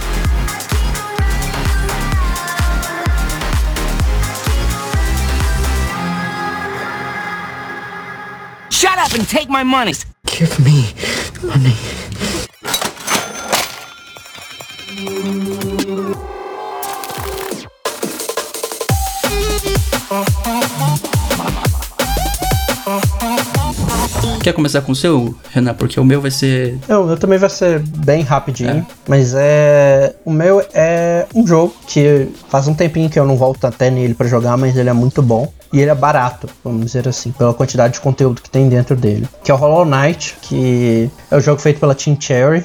Shut up and take my money. Give me money. Quer começar com o seu, Renan? Porque o meu vai ser. Eu, o meu também vai ser bem rapidinho, mas é. O meu é um jogo que faz um tempinho que eu não volto até nele pra jogar, mas ele é muito bom. E ele é barato, vamos dizer assim, pela quantidade de conteúdo que tem dentro dele. Que é o Hollow Knight, que é o jogo feito pela Team Cherry.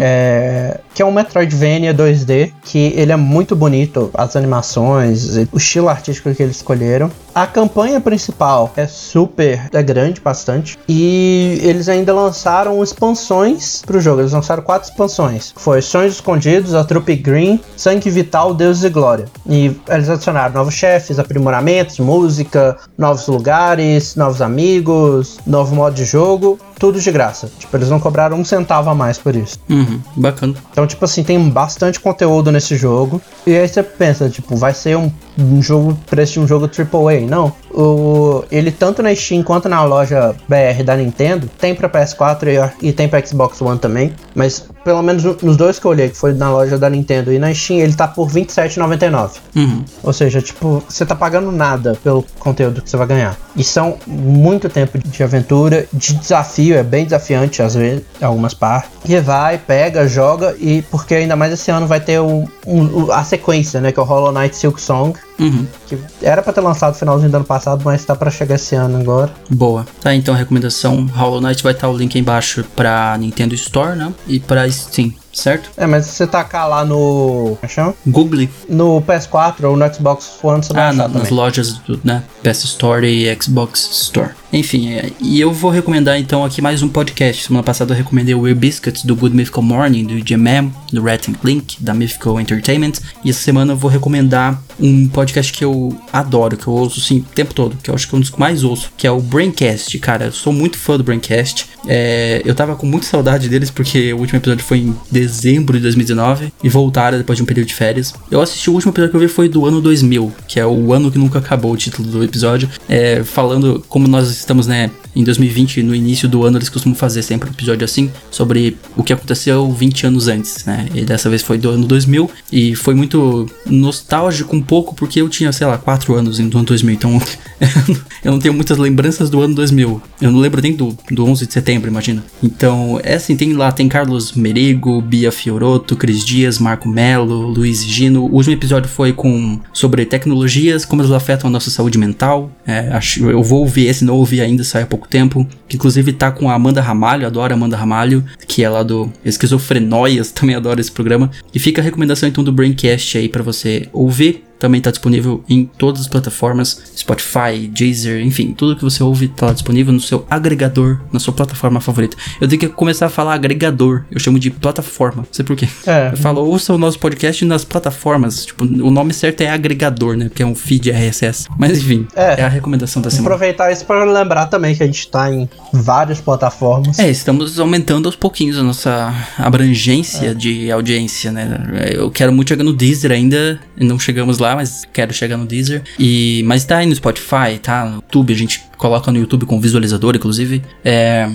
É, que é um Metroidvania 2D, que ele é muito bonito, as animações, o estilo artístico que eles escolheram. A campanha principal é super, é grande bastante, e eles ainda lançaram expansões pro jogo. Eles lançaram quatro expansões. Foi Sonhos Escondidos, a Trupe Green, Sangue Vital, Deus e Glória. E eles adicionaram novos chefes, aprimoramentos, música, novos lugares, novos amigos, novo modo de jogo, tudo de graça. Tipo, eles não cobraram um centavo a mais por isso. Uhum, bacana. Então, tipo assim, tem bastante conteúdo nesse jogo. E aí você pensa, tipo, vai ser um, um jogo, preço de um jogo AAA. Não. O, ele, tanto na Steam quanto na loja BR da Nintendo, tem pra PS4 e, e tem pra Xbox One também. Mas, pelo menos no- nos dois que eu olhei, que foi na loja da Nintendo e na Steam, ele tá por R$ 27,99. Uhum. Ou seja, tipo, você tá pagando nada pelo conteúdo que você vai ganhar. E são muito tempo de aventura, de desafio, é bem desafiante às vezes, algumas partes. E vai, pega, joga, e porque ainda mais esse ano vai ter um, um- a sequência, né? Que é o Hollow Knight Silk Song. Uhum. Que era pra ter lançado no finalzinho do ano passado, mas tá pra chegar esse ano agora. Boa. Tá, então a recomendação Hollow Knight vai estar o link aí embaixo pra Nintendo Store, né? E pra Steam, certo? É, mas se você tacar lá no. Como é chama? Google. No PS4 ou no Xbox One, você vai Ah, na- também. nas lojas do, né? PS Store e Xbox Store. Enfim, é, e eu vou recomendar então aqui mais um podcast. Semana passada eu recomendei o Weird Biscuits do Good Mythical Morning, do GMM, do Red and Link, da Mythical Entertainment. E essa semana eu vou recomendar um podcast que eu adoro, que eu ouço assim o tempo todo, que eu acho que é um dos que mais ouço, que é o Braincast. Cara, eu sou muito fã do Braincast. É, eu tava com muita saudade deles porque o último episódio foi em dezembro de 2019 e voltaram depois de um período de férias. Eu assisti o último episódio que eu vi foi do ano 2000, que é o ano que nunca acabou o título do episódio, é, falando como nós estamos, né, em 2020, no início do ano, eles costumam fazer sempre um episódio assim, sobre o que aconteceu 20 anos antes, né? E dessa vez foi do ano 2000 e foi muito nostálgico um pouco porque eu tinha, sei lá, 4 anos no ano 2000, então eu não tenho muitas lembranças do ano 2000. Eu não lembro nem do, do 11 de setembro, imagina. Então, é assim, tem lá, tem Carlos Merigo, Bia Fioroto, Cris Dias, Marco Melo, Luiz Gino. O último episódio foi com sobre tecnologias, como elas afetam a nossa saúde mental. É, acho, eu vou ouvir esse, não ouvi ainda, sai há pouco tempo. Que inclusive tá com a Amanda Ramalho, adoro a Amanda Ramalho, que é lá do Esquizofrenóias, também adoro esse programa. E fica a recomendação então do Braincast aí pra você ouvir. Também tá disponível em todas as plataformas, Spotify, Deezer, enfim, tudo que você ouve tá lá disponível no seu agregador, na sua plataforma favorita. Eu tenho que começar a falar agregador, eu chamo de plataforma, não sei porquê. É. Eu falo, ouça o nosso podcast nas plataformas, tipo, o nome certo é agregador, né, porque é um feed RSS. Mas enfim, É. é, a recomendação da semana. Aproveitar isso para lembrar também que a gente tá em várias plataformas. É, estamos aumentando aos pouquinhos a nossa abrangência de audiência, né? Eu quero muito chegar no Deezer ainda, não chegamos lá, mas quero chegar no Deezer. E, mas tá aí no Spotify, tá no YouTube, a gente coloca no YouTube com visualizador, inclusive. É,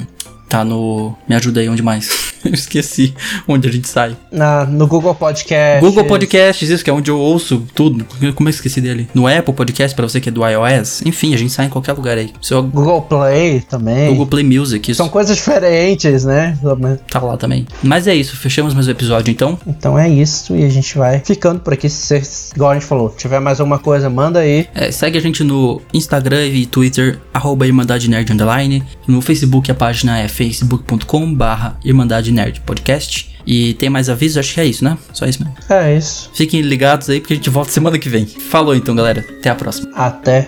tá no. Me ajuda aí, onde mais? Eu esqueci onde a gente sai. Na, no Google Podcast. Google Podcasts, isso que é onde eu ouço tudo. Como é que eu esqueci dele? No Apple Podcast, pra você que é do iOS. Enfim, a gente sai em qualquer lugar aí. Seu Google Play também. Google Play Music, isso São coisas diferentes, né? tá lá também. Mas é isso, fechamos mais o episódio então. Então é isso. E a gente vai ficando por aqui. Se vocês, igual a gente falou, tiver mais alguma coisa, manda aí. É, segue a gente no Instagram e Twitter, arroba Irmandade Nerd Underline. No Facebook a página é facebook.com barra Irmandade Nerd Podcast. E tem mais avisos? Acho que é isso, né? Só isso mesmo. É isso. Fiquem ligados aí porque a gente volta semana que vem. Falou então, galera. Até a próxima. Até.